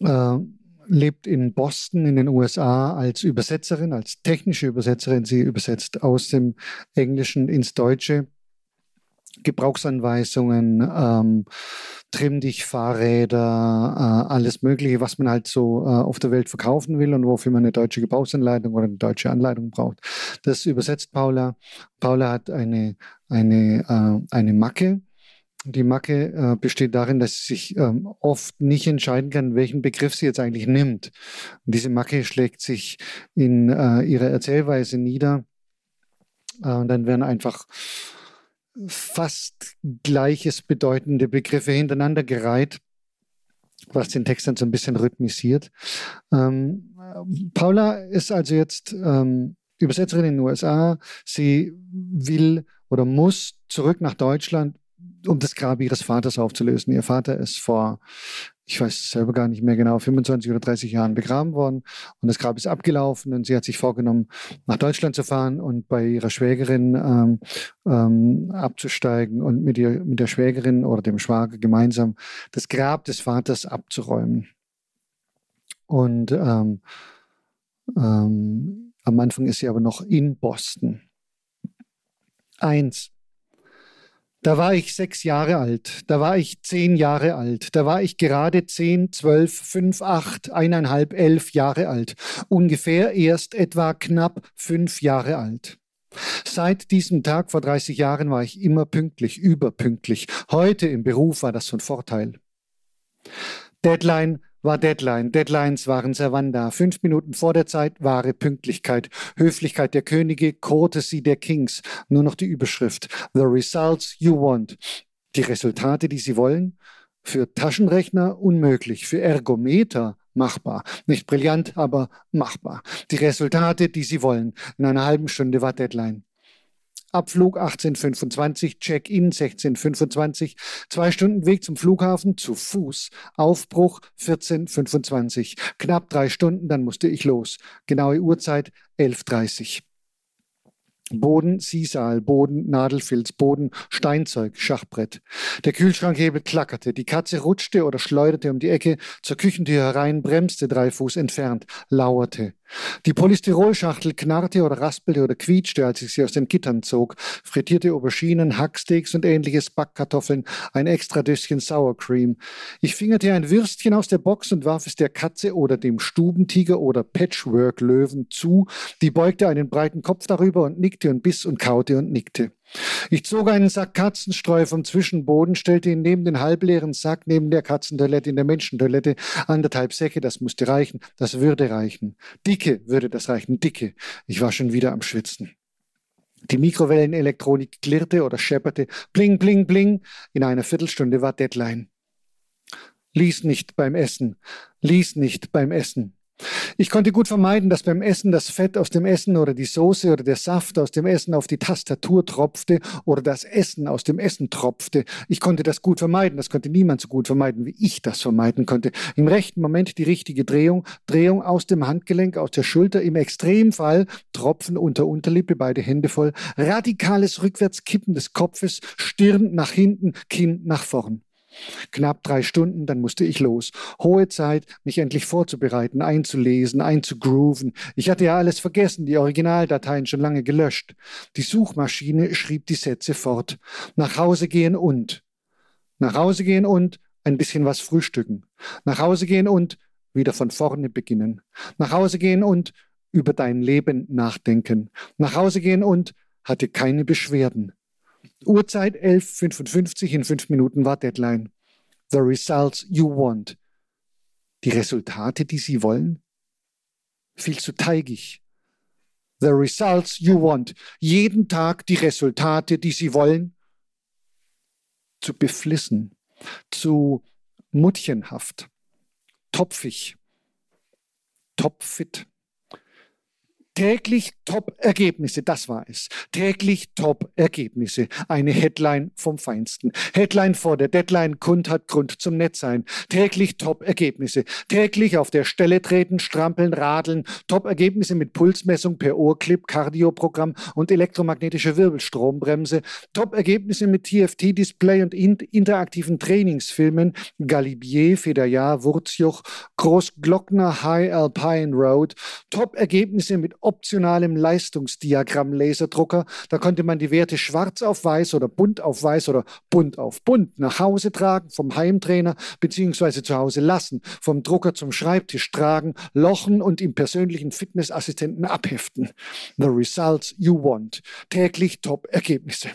äh, lebt in Boston in den USA als Übersetzerin, als technische Übersetzerin. Sie übersetzt aus dem Englischen ins Deutsche Gebrauchsanweisungen, ähm, trimm dich Fahrräder, äh, alles Mögliche, was man halt so äh, auf der Welt verkaufen will und wofür man eine deutsche Gebrauchsanleitung oder eine deutsche Anleitung braucht. Das übersetzt Paula. Paula hat eine, eine, äh, eine Macke Die Macke äh, besteht darin, dass sie sich ähm, oft nicht entscheiden kann, welchen Begriff sie jetzt eigentlich nimmt. Und diese Macke schlägt sich in äh, ihrer Erzählweise nieder. Äh, und dann werden einfach fast gleiches bedeutende Begriffe hintereinander gereiht, was den Text dann so ein bisschen rhythmisiert. Ähm, Paula ist also jetzt ähm, Übersetzerin in den USA. Sie will oder muss zurück nach Deutschland, um das Grab ihres Vaters aufzulösen. Ihr Vater ist vor, ich weiß selber gar nicht mehr genau, 25 oder 30 Jahren begraben worden und das Grab ist abgelaufen und sie hat sich vorgenommen, nach Deutschland zu fahren und bei ihrer Schwägerin ähm, ähm, abzusteigen und mit, ihr, mit der Schwägerin oder dem Schwager gemeinsam das Grab des Vaters abzuräumen. Und ähm, ähm am Anfang ist sie aber noch in Boston. Eins. Da war ich sechs Jahre alt, da war ich zehn Jahre alt, da war ich gerade zehn, zwölf, fünf, acht, eineinhalb, elf Jahre alt, ungefähr erst etwa knapp fünf Jahre alt. Seit diesem Tag vor 30 Jahren war ich immer pünktlich, überpünktlich. Heute im Beruf war das von Vorteil. Deadline war Deadline. Deadlines waren Servanda. Fünf Minuten vor der Zeit, wahre Pünktlichkeit. Höflichkeit der Könige, Courtesy der Kings. Nur noch die Überschrift. The results you want. Die Resultate, die Sie wollen? Für Taschenrechner unmöglich. Für Ergometer machbar. Nicht brillant, aber machbar. Die Resultate, die Sie wollen. In einer halben Stunde war Deadline. Abflug 1825, Check-in 1625, zwei Stunden Weg zum Flughafen zu Fuß, Aufbruch 1425, knapp drei Stunden, dann musste ich los. Genaue Uhrzeit 11.30 Boden, Sisal, Boden, Nadelfilz, Boden, Steinzeug, Schachbrett. Der Kühlschrankhebel klackerte, die Katze rutschte oder schleuderte um die Ecke zur Küchentür herein, bremste drei Fuß entfernt, lauerte. Die Polystyrolschachtel knarrte oder raspelte oder quietschte, als ich sie aus den Gittern zog. Frittierte Auberginen, Hacksteaks und ähnliches Backkartoffeln, ein extra Döschen Sour Cream. Ich fingerte ein Würstchen aus der Box und warf es der Katze oder dem Stubentiger oder Patchwork-Löwen zu. Die beugte einen breiten Kopf darüber und nickte und biss und kaute und nickte. Ich zog einen Sack Katzenstreu vom Zwischenboden, stellte ihn neben den halbleeren Sack neben der Katzentoilette in der Menschentoilette. Anderthalb Säcke, das musste reichen, das würde reichen. Dicke würde das reichen, dicke. Ich war schon wieder am Schwitzen. Die Mikrowellenelektronik klirrte oder schepperte. Bling, bling, bling. In einer Viertelstunde war Deadline. Lies nicht beim Essen. Lies nicht beim Essen. Ich konnte gut vermeiden, dass beim Essen das Fett aus dem Essen oder die Soße oder der Saft aus dem Essen auf die Tastatur tropfte oder das Essen aus dem Essen tropfte. Ich konnte das gut vermeiden. Das konnte niemand so gut vermeiden, wie ich das vermeiden konnte. Im rechten Moment die richtige Drehung, Drehung aus dem Handgelenk, aus der Schulter, im Extremfall Tropfen unter Unterlippe, beide Hände voll, radikales Rückwärtskippen des Kopfes, Stirn nach hinten, Kinn nach vorn. Knapp drei Stunden, dann musste ich los. Hohe Zeit, mich endlich vorzubereiten, einzulesen, einzugrooven. Ich hatte ja alles vergessen, die Originaldateien schon lange gelöscht. Die Suchmaschine schrieb die Sätze fort. Nach Hause gehen und. Nach Hause gehen und ein bisschen was frühstücken. Nach Hause gehen und wieder von vorne beginnen. Nach Hause gehen und über dein Leben nachdenken. Nach Hause gehen und hatte keine Beschwerden. Uhrzeit 11.55, in fünf Minuten war Deadline. The results you want. Die Resultate, die Sie wollen? Viel zu teigig. The results you want. Jeden Tag die Resultate, die Sie wollen? Zu beflissen, zu muttchenhaft, topfig, topfit. Täglich Top-Ergebnisse, das war es. Täglich Top-Ergebnisse. Eine Headline vom Feinsten. Headline vor der Deadline, Kund hat Grund zum Nettsein. Täglich Top-Ergebnisse. Täglich auf der Stelle treten, strampeln, radeln. Top-Ergebnisse mit Pulsmessung per Ohrclip, Kardioprogramm und elektromagnetische Wirbelstrombremse. Top-Ergebnisse mit TFT-Display und interaktiven Trainingsfilmen. Galibier, Federjahr, Wurzjoch, Großglockner, High Alpine Road. Top-Ergebnisse mit optionalem Leistungsdiagramm-Laserdrucker. Da konnte man die Werte schwarz auf weiß oder bunt auf weiß oder bunt auf bunt nach Hause tragen, vom Heimtrainer beziehungsweise zu Hause lassen, vom Drucker zum Schreibtisch tragen, lochen und im persönlichen Fitnessassistenten abheften. The results you want. Täglich Top-Ergebnisse.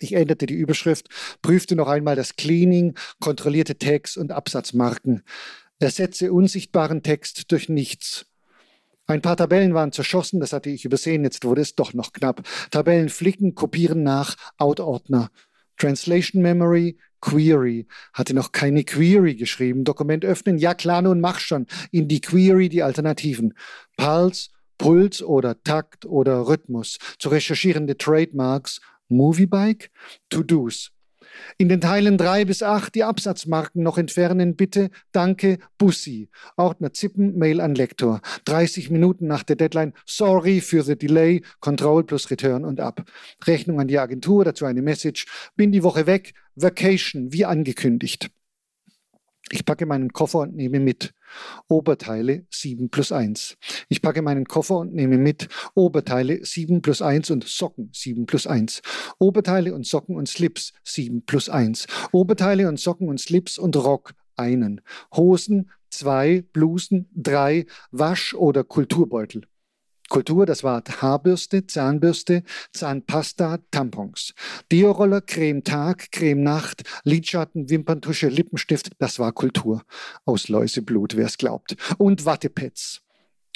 Ich änderte die Überschrift, prüfte noch einmal das Cleaning, kontrollierte Tags und Absatzmarken. Ersetze unsichtbaren Text durch nichts. Ein paar Tabellen waren zerschossen, das hatte ich übersehen, jetzt wurde es doch noch knapp. Tabellen flicken, kopieren nach, Out-Ordner. Translation Memory, Query. Hatte noch keine Query geschrieben. Dokument öffnen, ja klar, nun mach schon. In die Query die Alternativen. Pulse, Puls oder Takt oder Rhythmus. Zu recherchierende Trademarks, Moviebike, To-Dos. In den Teilen 3 bis 8 die Absatzmarken noch entfernen, bitte. Danke, Bussi. Ordner Zippen, Mail an Lektor. 30 Minuten nach der Deadline. Sorry für the delay. Control plus Return und ab. Rechnung an die Agentur, dazu eine Message. Bin die Woche weg. Vacation, wie angekündigt. Ich packe meinen Koffer und nehme mit. Oberteile 7 plus 1. Ich packe meinen Koffer und nehme mit. Oberteile 7 plus 1 und Socken 7 plus 1. Oberteile und Socken und Slips 7 plus 1. Oberteile und Socken und Slips und Rock einen. Hosen 2, Blusen 3, Wasch- oder Kulturbeutel. Kultur, das war Haarbürste, Zahnbürste, Zahnpasta, Tampons. Deoroller, Creme Tag, Creme Nacht, Lidschatten, Wimperntusche, Lippenstift, das war Kultur. Aus Läuseblut, wer es glaubt. Und Wattepads.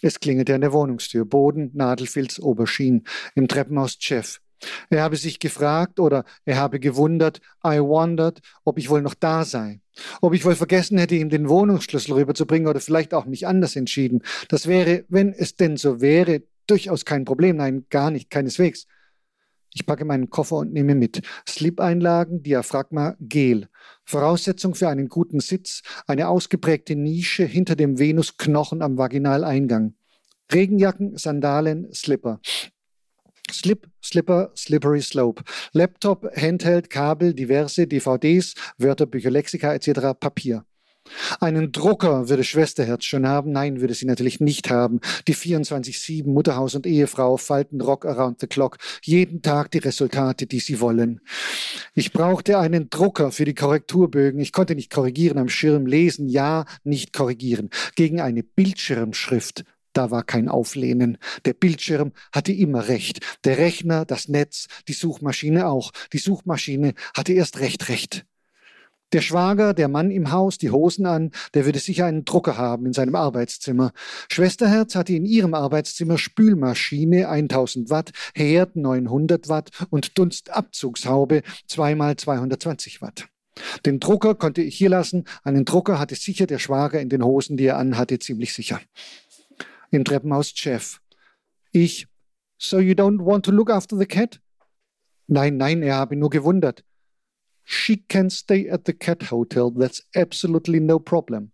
Es klingelte an der Wohnungstür. Boden, Nadelfilz, Oberschien. Im Treppenhaus Chef. Er habe sich gefragt oder er habe gewundert, I wondered, ob ich wohl noch da sei. Ob ich wohl vergessen hätte, ihm den Wohnungsschlüssel rüberzubringen oder vielleicht auch mich anders entschieden. Das wäre, wenn es denn so wäre, durchaus kein Problem. Nein, gar nicht, keineswegs. Ich packe meinen Koffer und nehme mit. Slip-Einlagen, Diaphragma, Gel. Voraussetzung für einen guten Sitz, eine ausgeprägte Nische hinter dem Venusknochen am Vaginaleingang. Regenjacken, Sandalen, Slipper. Slip, Slipper, Slippery Slope. Laptop, Handheld, Kabel, diverse DVDs, Wörterbücher, Lexika etc. Papier. Einen Drucker würde Schwesterherz schon haben. Nein, würde sie natürlich nicht haben. Die 24-7 Mutterhaus und Ehefrau falten Rock around the clock. Jeden Tag die Resultate, die sie wollen. Ich brauchte einen Drucker für die Korrekturbögen. Ich konnte nicht korrigieren am Schirm, lesen, ja, nicht korrigieren. Gegen eine Bildschirmschrift da war kein Auflehnen. Der Bildschirm hatte immer recht. Der Rechner, das Netz, die Suchmaschine auch. Die Suchmaschine hatte erst recht recht. Der Schwager, der Mann im Haus, die Hosen an, der würde sicher einen Drucker haben in seinem Arbeitszimmer. Schwesterherz hatte in ihrem Arbeitszimmer Spülmaschine 1000 Watt, Herd 900 Watt und Dunstabzugshaube zweimal 220 Watt. Den Drucker konnte ich hier lassen. Einen Drucker hatte sicher der Schwager in den Hosen, die er anhatte, ziemlich sicher im Treppenhaus Jeff. Ich, so you don't want to look after the cat? Nein, nein, er habe nur gewundert. She can stay at the cat hotel, that's absolutely no problem.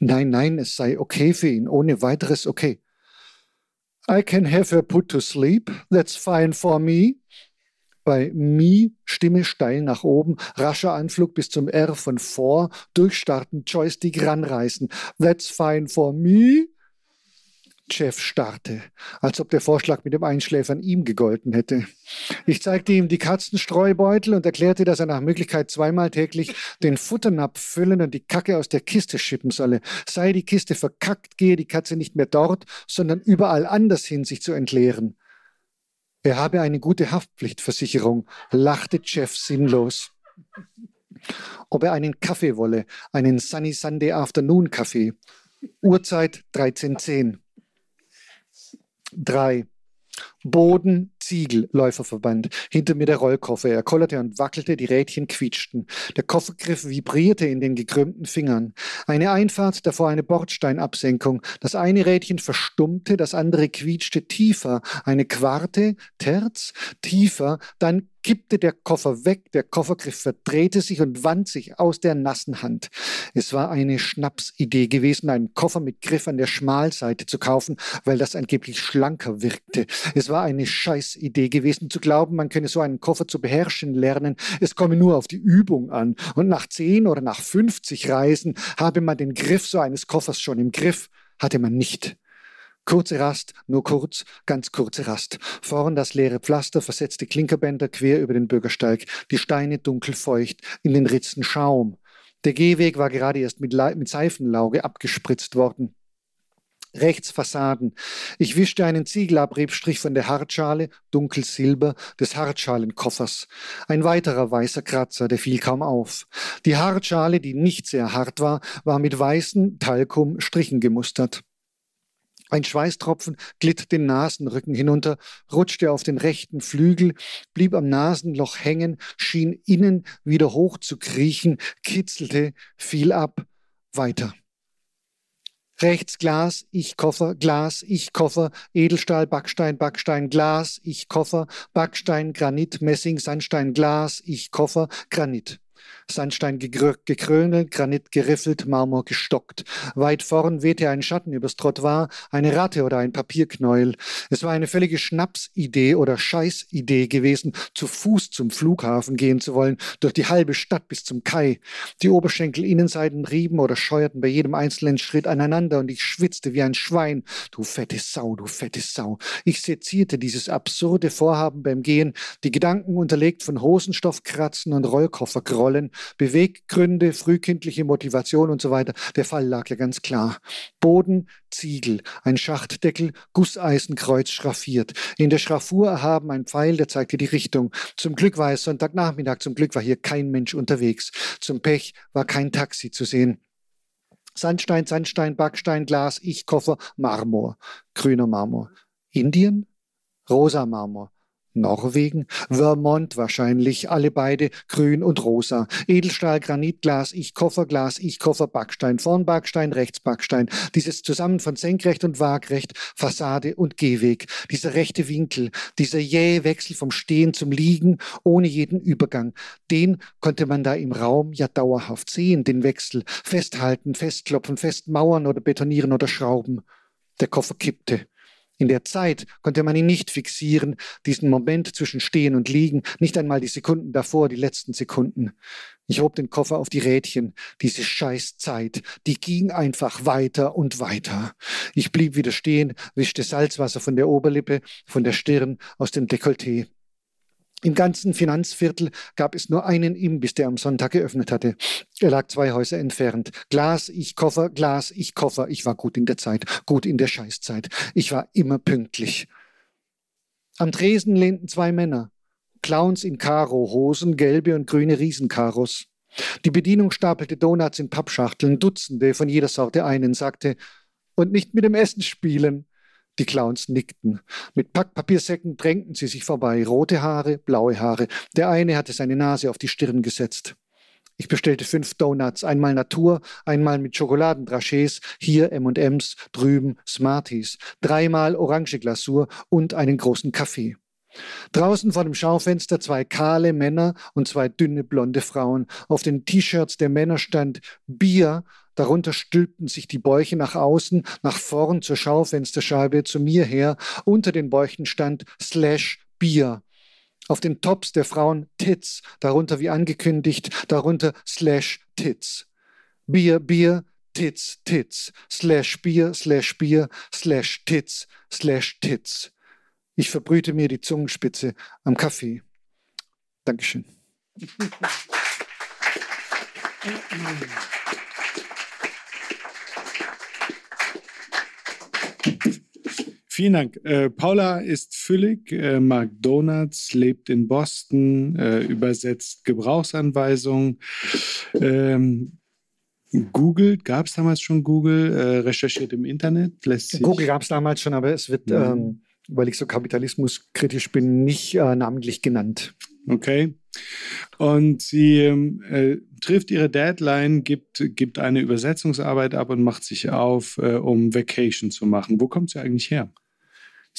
Nein, nein, es sei okay für ihn, ohne weiteres okay. I can have her put to sleep, that's fine for me. Bei me Stimme steil nach oben, rascher Anflug bis zum R von vor, durchstarten, Joystick ranreißen. That's fine for me. Chef starrte, als ob der Vorschlag mit dem Einschläfern ihm gegolten hätte. Ich zeigte ihm die Katzenstreubeutel und erklärte, dass er nach Möglichkeit zweimal täglich den Futternapf füllen und die Kacke aus der Kiste schippen solle. Sei die Kiste verkackt, gehe die Katze nicht mehr dort, sondern überall anders hin, sich zu entleeren. Er habe eine gute Haftpflichtversicherung, lachte Jeff sinnlos. Ob er einen Kaffee wolle, einen Sunny Sunday Afternoon Kaffee. Uhrzeit 13.10 Drei. Boden, Ziegel, Läuferverband. Hinter mir der Rollkoffer. Er kollerte und wackelte, die Rädchen quietschten. Der Koffergriff vibrierte in den gekrümmten Fingern. Eine Einfahrt, davor eine Bordsteinabsenkung. Das eine Rädchen verstummte, das andere quietschte tiefer. Eine Quarte, Terz, tiefer. Dann kippte der Koffer weg, der Koffergriff verdrehte sich und wand sich aus der nassen Hand. Es war eine Schnapsidee gewesen, einen Koffer mit Griff an der Schmalseite zu kaufen, weil das angeblich schlanker wirkte. Es war eine Scheißidee gewesen, zu glauben, man könne so einen Koffer zu beherrschen lernen. Es komme nur auf die Übung an. Und nach zehn oder nach 50 Reisen habe man den Griff so eines Koffers schon im Griff, hatte man nicht. Kurze Rast, nur kurz, ganz kurze Rast. Vorn das leere Pflaster, versetzte Klinkerbänder quer über den Bürgersteig, die Steine dunkelfeucht, in den Ritzen Schaum. Der Gehweg war gerade erst mit, mit Seifenlauge abgespritzt worden. Rechts Fassaden. Ich wischte einen Ziegelabriebstrich von der Hartschale, dunkel Silber, des Hartschalenkoffers. Ein weiterer weißer Kratzer, der fiel kaum auf. Die Hartschale, die nicht sehr hart war, war mit weißen Talkum-Strichen gemustert. Ein Schweißtropfen glitt den Nasenrücken hinunter, rutschte auf den rechten Flügel, blieb am Nasenloch hängen, schien innen wieder hoch zu kriechen, kitzelte, fiel ab, weiter. Rechts Glas, ich Koffer, Glas, ich Koffer, Edelstahl, Backstein, Backstein, Glas, ich Koffer, Backstein, Granit, Messing, Sandstein, Glas, ich Koffer, Granit. Sandstein gekrönelt, Granit geriffelt, Marmor gestockt. Weit vorn wehte ein Schatten übers Trottoir, eine Ratte oder ein Papierknäuel. Es war eine völlige Schnapsidee oder Scheißidee gewesen, zu Fuß zum Flughafen gehen zu wollen, durch die halbe Stadt bis zum Kai. Die Oberschenkel-Innenseiten rieben oder scheuerten bei jedem einzelnen Schritt aneinander und ich schwitzte wie ein Schwein. Du fette Sau, du fette Sau. Ich sezierte dieses absurde Vorhaben beim Gehen, die Gedanken unterlegt von Hosenstoffkratzen und Rollkoffergrollen, Beweggründe, frühkindliche Motivation und so weiter. Der Fall lag ja ganz klar. Boden, Ziegel, ein Schachtdeckel, Gusseisenkreuz schraffiert. In der Schraffur erhaben ein Pfeil, der zeigte die Richtung. Zum Glück war es Sonntagnachmittag, zum Glück war hier kein Mensch unterwegs. Zum Pech war kein Taxi zu sehen. Sandstein, Sandstein, Backstein, Glas, Ich, Koffer, Marmor, grüner Marmor. Indien? Rosa Marmor. Norwegen, Vermont wahrscheinlich, alle beide grün und rosa. Edelstahl, Granitglas, ich Kofferglas, ich Koffer, Backstein, vorn Backstein, rechts Backstein. Dieses Zusammen von Senkrecht und Waagrecht, Fassade und Gehweg. Dieser rechte Winkel, dieser jähe Wechsel vom Stehen zum Liegen ohne jeden Übergang. Den konnte man da im Raum ja dauerhaft sehen, den Wechsel. Festhalten, festklopfen, festmauern oder betonieren oder schrauben. Der Koffer kippte. In der Zeit konnte man ihn nicht fixieren, diesen Moment zwischen Stehen und Liegen, nicht einmal die Sekunden davor, die letzten Sekunden. Ich hob den Koffer auf die Rädchen. Diese Scheißzeit, die ging einfach weiter und weiter. Ich blieb wieder stehen, wischte Salzwasser von der Oberlippe, von der Stirn, aus dem Dekolleté. Im ganzen Finanzviertel gab es nur einen Imbiss, der am Sonntag geöffnet hatte. Er lag zwei Häuser entfernt. Glas, ich Koffer, Glas, ich Koffer. Ich war gut in der Zeit, gut in der Scheißzeit. Ich war immer pünktlich. Am Tresen lehnten zwei Männer. Clowns in Karo-Hosen, gelbe und grüne Riesenkaros. Die Bedienung stapelte Donuts in Pappschachteln, Dutzende von jeder Sorte einen, sagte, und nicht mit dem Essen spielen. Die Clowns nickten. Mit Packpapiersäcken drängten sie sich vorbei. Rote Haare, blaue Haare. Der eine hatte seine Nase auf die Stirn gesetzt. Ich bestellte fünf Donuts, einmal Natur, einmal mit Schokoladendrachés, hier M&M's, drüben Smarties, dreimal Orange Glasur und einen großen Kaffee. Draußen vor dem Schaufenster zwei kahle Männer und zwei dünne blonde Frauen. Auf den T-Shirts der Männer stand Bier Darunter stülpten sich die Bäuche nach außen, nach vorn zur Schaufensterscheibe, zu mir her. Unter den Bäuchen stand Slash Bier. Auf den Tops der Frauen Tits, darunter wie angekündigt, darunter Slash Tits. Bier, Bier, Tits, Tits, Slash Bier, Slash Bier, Slash Tits, Slash Tits. Ich verbrühte mir die Zungenspitze am Kaffee. Dankeschön. Vielen Dank. Äh, Paula ist füllig, äh, mag Donuts, lebt in Boston, äh, übersetzt Gebrauchsanweisungen. Ähm, Google, gab es damals schon Google, äh, recherchiert im Internet? Lässt sich Google gab es damals schon, aber es wird, ja. ähm, weil ich so kapitalismuskritisch bin, nicht äh, namentlich genannt. Okay. Und sie ähm, äh, trifft ihre Deadline, gibt, gibt eine Übersetzungsarbeit ab und macht sich auf, äh, um Vacation zu machen. Wo kommt sie eigentlich her?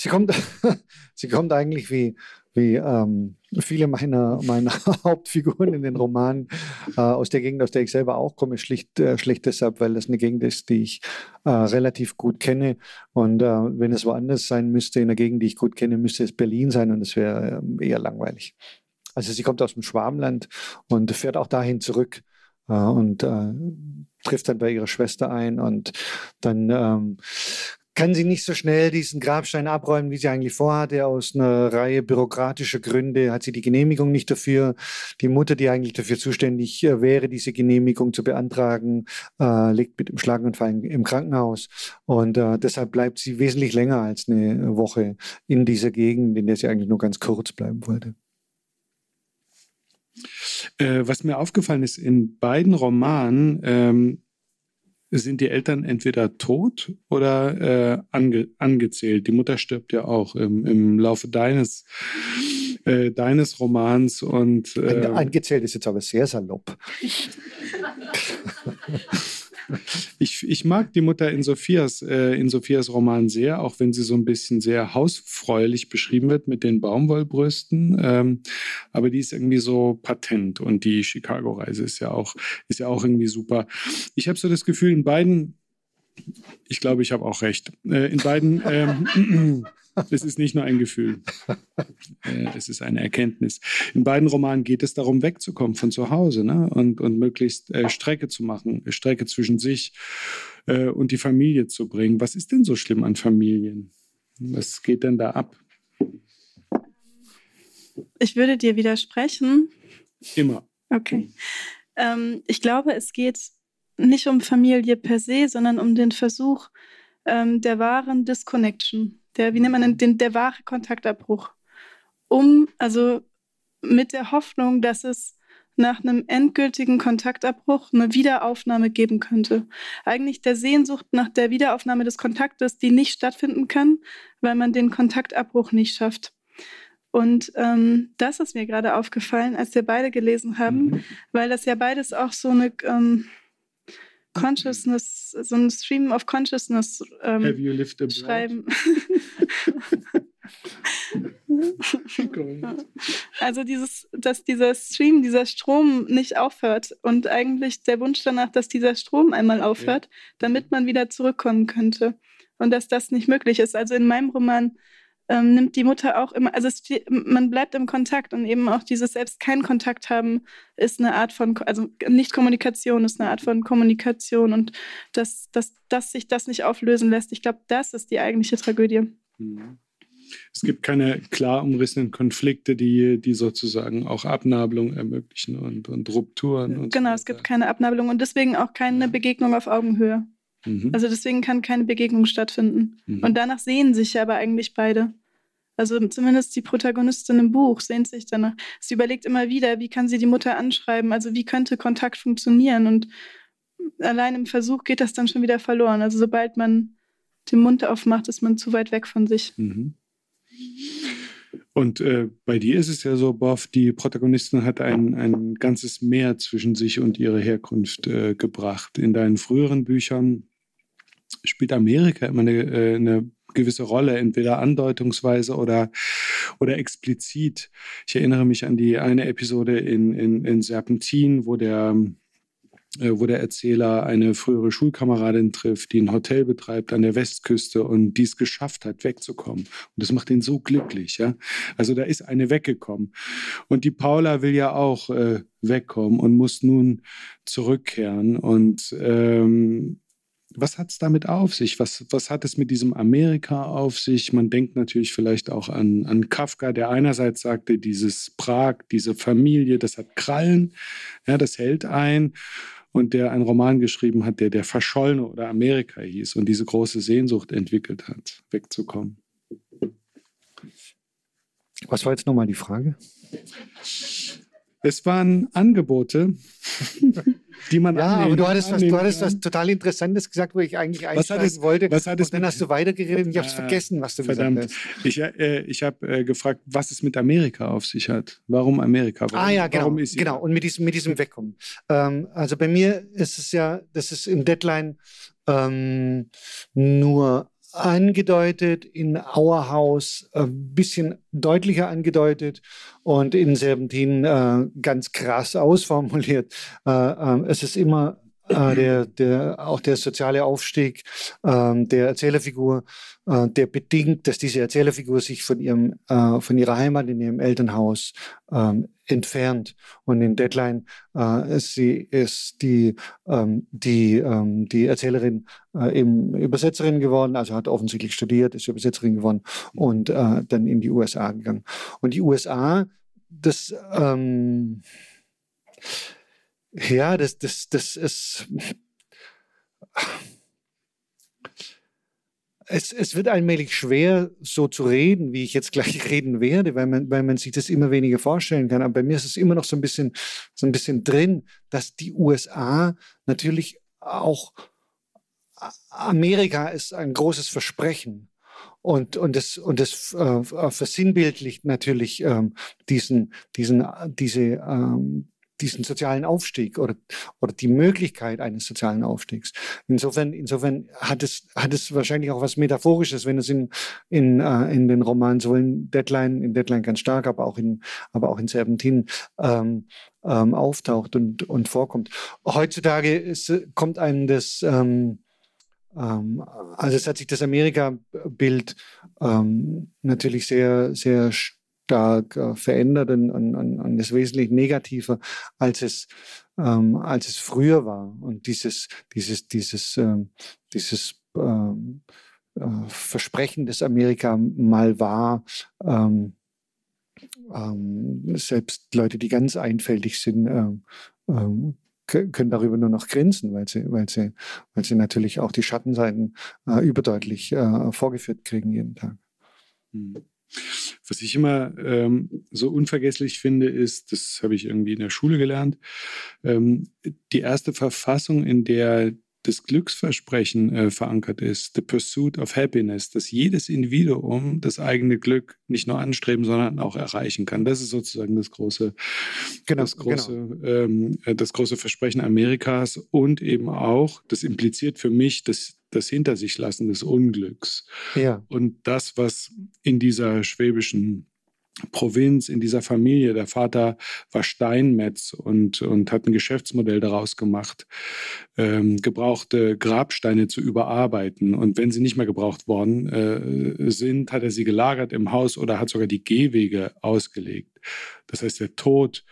Sie kommt, sie kommt eigentlich wie, wie ähm, viele meiner, meiner Hauptfiguren in den Romanen äh, aus der Gegend, aus der ich selber auch komme, schlicht, äh, schlicht deshalb, weil das eine Gegend ist, die ich äh, relativ gut kenne. Und äh, wenn es woanders sein müsste, in der Gegend, die ich gut kenne, müsste es Berlin sein und es wäre ähm, eher langweilig. Also sie kommt aus dem Schwarmland und fährt auch dahin zurück äh, und äh, trifft dann bei ihrer Schwester ein und dann ähm, kann sie nicht so schnell diesen Grabstein abräumen, wie sie eigentlich vorhatte. Aus einer Reihe bürokratischer Gründe hat sie die Genehmigung nicht dafür. Die Mutter, die eigentlich dafür zuständig äh, wäre, diese Genehmigung zu beantragen, äh, liegt mit dem Schlaganfall im Krankenhaus. Und äh, deshalb bleibt sie wesentlich länger als eine Woche in dieser Gegend, in der sie eigentlich nur ganz kurz bleiben wollte. Äh, was mir aufgefallen ist, in beiden Romanen ähm, sind die Eltern entweder tot oder äh, ange angezählt. Die Mutter stirbt ja auch im, im Laufe deines, äh, deines Romans. Und, äh, angezählt ist jetzt aber sehr salopp. Ich, ich mag die Mutter in Sophias, äh, in Sophias Roman sehr, auch wenn sie so ein bisschen sehr hausfreulich beschrieben wird mit den Baumwollbrüsten. Ähm, aber die ist irgendwie so patent und die Chicago-Reise ist ja auch, ist ja auch irgendwie super. Ich habe so das Gefühl, in beiden ich glaube, ich habe auch recht. Äh, in beiden ähm, Es ist nicht nur ein Gefühl. Äh, es ist eine Erkenntnis. In beiden Romanen geht es darum, wegzukommen von zu Hause ne? und, und möglichst äh, Strecke zu machen, Strecke zwischen sich äh, und die Familie zu bringen. Was ist denn so schlimm an Familien? Was geht denn da ab? Ich würde dir widersprechen. Immer. Okay. Ähm, ich glaube, es geht nicht um Familie per se, sondern um den Versuch ähm, der wahren Disconnection der, wie nennt man den, der wahre Kontaktabbruch. Um, also mit der Hoffnung, dass es nach einem endgültigen Kontaktabbruch eine Wiederaufnahme geben könnte. Eigentlich der Sehnsucht nach der Wiederaufnahme des Kontaktes, die nicht stattfinden kann, weil man den Kontaktabbruch nicht schafft. Und ähm, das ist mir gerade aufgefallen, als wir beide gelesen haben, mhm. weil das ja beides auch so eine ähm, Consciousness, so ein Stream of Consciousness ähm, Have you lived abroad? schreiben. also dieses, dass dieser Stream, dieser Strom nicht aufhört und eigentlich der Wunsch danach, dass dieser Strom einmal aufhört, ja. damit man wieder zurückkommen könnte und dass das nicht möglich ist. Also in meinem Roman ähm, nimmt die Mutter auch immer, also es, man bleibt im Kontakt und eben auch dieses selbst kein Kontakt haben ist eine Art von, also Nicht-Kommunikation ist eine Art von Kommunikation und dass, dass, dass sich das nicht auflösen lässt, ich glaube, das ist die eigentliche Tragödie. Mhm. Es gibt keine klar umrissenen Konflikte, die, die sozusagen auch Abnabelung ermöglichen und, und Rupturen. Und genau, so es gibt keine Abnabelung und deswegen auch keine Begegnung auf Augenhöhe. Mhm. Also deswegen kann keine Begegnung stattfinden. Mhm. Und danach sehen sich ja aber eigentlich beide. Also zumindest die Protagonistin im Buch sehnt sich danach. Sie überlegt immer wieder, wie kann sie die Mutter anschreiben, also wie könnte Kontakt funktionieren. Und allein im Versuch geht das dann schon wieder verloren. Also sobald man den Mund aufmacht, ist man zu weit weg von sich. Mhm. Und äh, bei dir ist es ja so, Boff, die Protagonistin hat ein, ein ganzes Meer zwischen sich und ihre Herkunft äh, gebracht. In deinen früheren Büchern spielt Amerika immer eine, äh, eine gewisse Rolle, entweder andeutungsweise oder, oder explizit. Ich erinnere mich an die eine Episode in, in, in Serpentin, wo der, äh, wo der Erzähler eine frühere Schulkameradin trifft, die ein Hotel betreibt an der Westküste und dies geschafft hat, wegzukommen. Und das macht ihn so glücklich, ja. Also da ist eine weggekommen. Und die Paula will ja auch äh, wegkommen und muss nun zurückkehren. Und ähm, was hat es damit auf sich? Was, was hat es mit diesem Amerika auf sich? Man denkt natürlich vielleicht auch an, an Kafka, der einerseits sagte, dieses Prag, diese Familie, das hat Krallen, ja, das hält ein. Und der einen Roman geschrieben hat, der der Verschollene oder Amerika hieß und diese große Sehnsucht entwickelt hat, wegzukommen. Was war jetzt nochmal die Frage? Es waren Angebote, die man Ja, aber du hattest, was, du hattest was total Interessantes gesagt, wo ich eigentlich einsteigen es, wollte. Was hat es und dann hast du weitergeredet und ich habe es vergessen, was du verdammt. gesagt hast. Ich, äh, ich habe äh, gefragt, was es mit Amerika auf sich hat. Warum Amerika? Warum, ah ja, genau. genau. Und mit diesem, mit diesem Wegkommen. Ähm, also bei mir ist es ja, das ist im Deadline ähm, nur angedeutet, in Auerhaus ein bisschen deutlicher angedeutet und in Serpentin äh, ganz krass ausformuliert. Äh, äh, es ist immer äh, der, der, auch der soziale Aufstieg äh, der Erzählerfigur, äh, der bedingt, dass diese Erzählerfigur sich von, ihrem, äh, von ihrer Heimat in ihrem Elternhaus ähm, entfernt. Und in Deadline äh, ist sie ist die, ähm, die, ähm, die Erzählerin äh, eben Übersetzerin geworden, also hat offensichtlich studiert, ist Übersetzerin geworden und äh, dann in die USA gegangen. Und die USA, das ähm, ja, das, das, das ist. Es, es wird allmählich schwer, so zu reden, wie ich jetzt gleich reden werde, weil man, weil man sich das immer weniger vorstellen kann. Aber bei mir ist es immer noch so ein bisschen, so ein bisschen drin, dass die USA natürlich auch Amerika ist ein großes Versprechen. Und, und das, und das äh, versinnbildlicht natürlich ähm, diesen, diesen, diese, ähm, diesen sozialen Aufstieg oder, oder die Möglichkeit eines sozialen Aufstiegs. Insofern, insofern hat es, hat es wahrscheinlich auch was Metaphorisches, wenn es in, in, äh, in den Romanen sowohl in Deadline, in Deadline ganz stark, aber auch in, aber auch in Serpentin ähm, ähm, auftaucht und, und vorkommt. Heutzutage ist, kommt einem das, ähm, ähm, also es hat sich das Amerika-Bild ähm, natürlich sehr, sehr stark äh, verändert und, und, und ist wesentlich negativer, als es, ähm, als es früher war. Und dieses, dieses, dieses, ähm, dieses ähm, äh, Versprechen, das Amerika mal war, ähm, ähm, selbst Leute, die ganz einfältig sind, ähm, können darüber nur noch grinsen, weil sie, weil sie, weil sie natürlich auch die Schattenseiten äh, überdeutlich äh, vorgeführt kriegen jeden Tag. Mhm. Was ich immer ähm, so unvergesslich finde, ist, das habe ich irgendwie in der Schule gelernt, ähm, die erste Verfassung, in der das Glücksversprechen äh, verankert ist, the pursuit of happiness, dass jedes Individuum das eigene Glück nicht nur anstreben, sondern auch erreichen kann. Das ist sozusagen das große, genau, das große, genau. ähm, äh, das große Versprechen Amerikas und eben auch, das impliziert für mich, dass das Hinter sich lassen des Unglücks. Ja. Und das, was in dieser schwäbischen Provinz, in dieser Familie. Der Vater war Steinmetz und, und hat ein Geschäftsmodell daraus gemacht, ähm, gebrauchte Grabsteine zu überarbeiten. Und wenn sie nicht mehr gebraucht worden äh, sind, hat er sie gelagert im Haus oder hat sogar die Gehwege ausgelegt. Das heißt, der Tod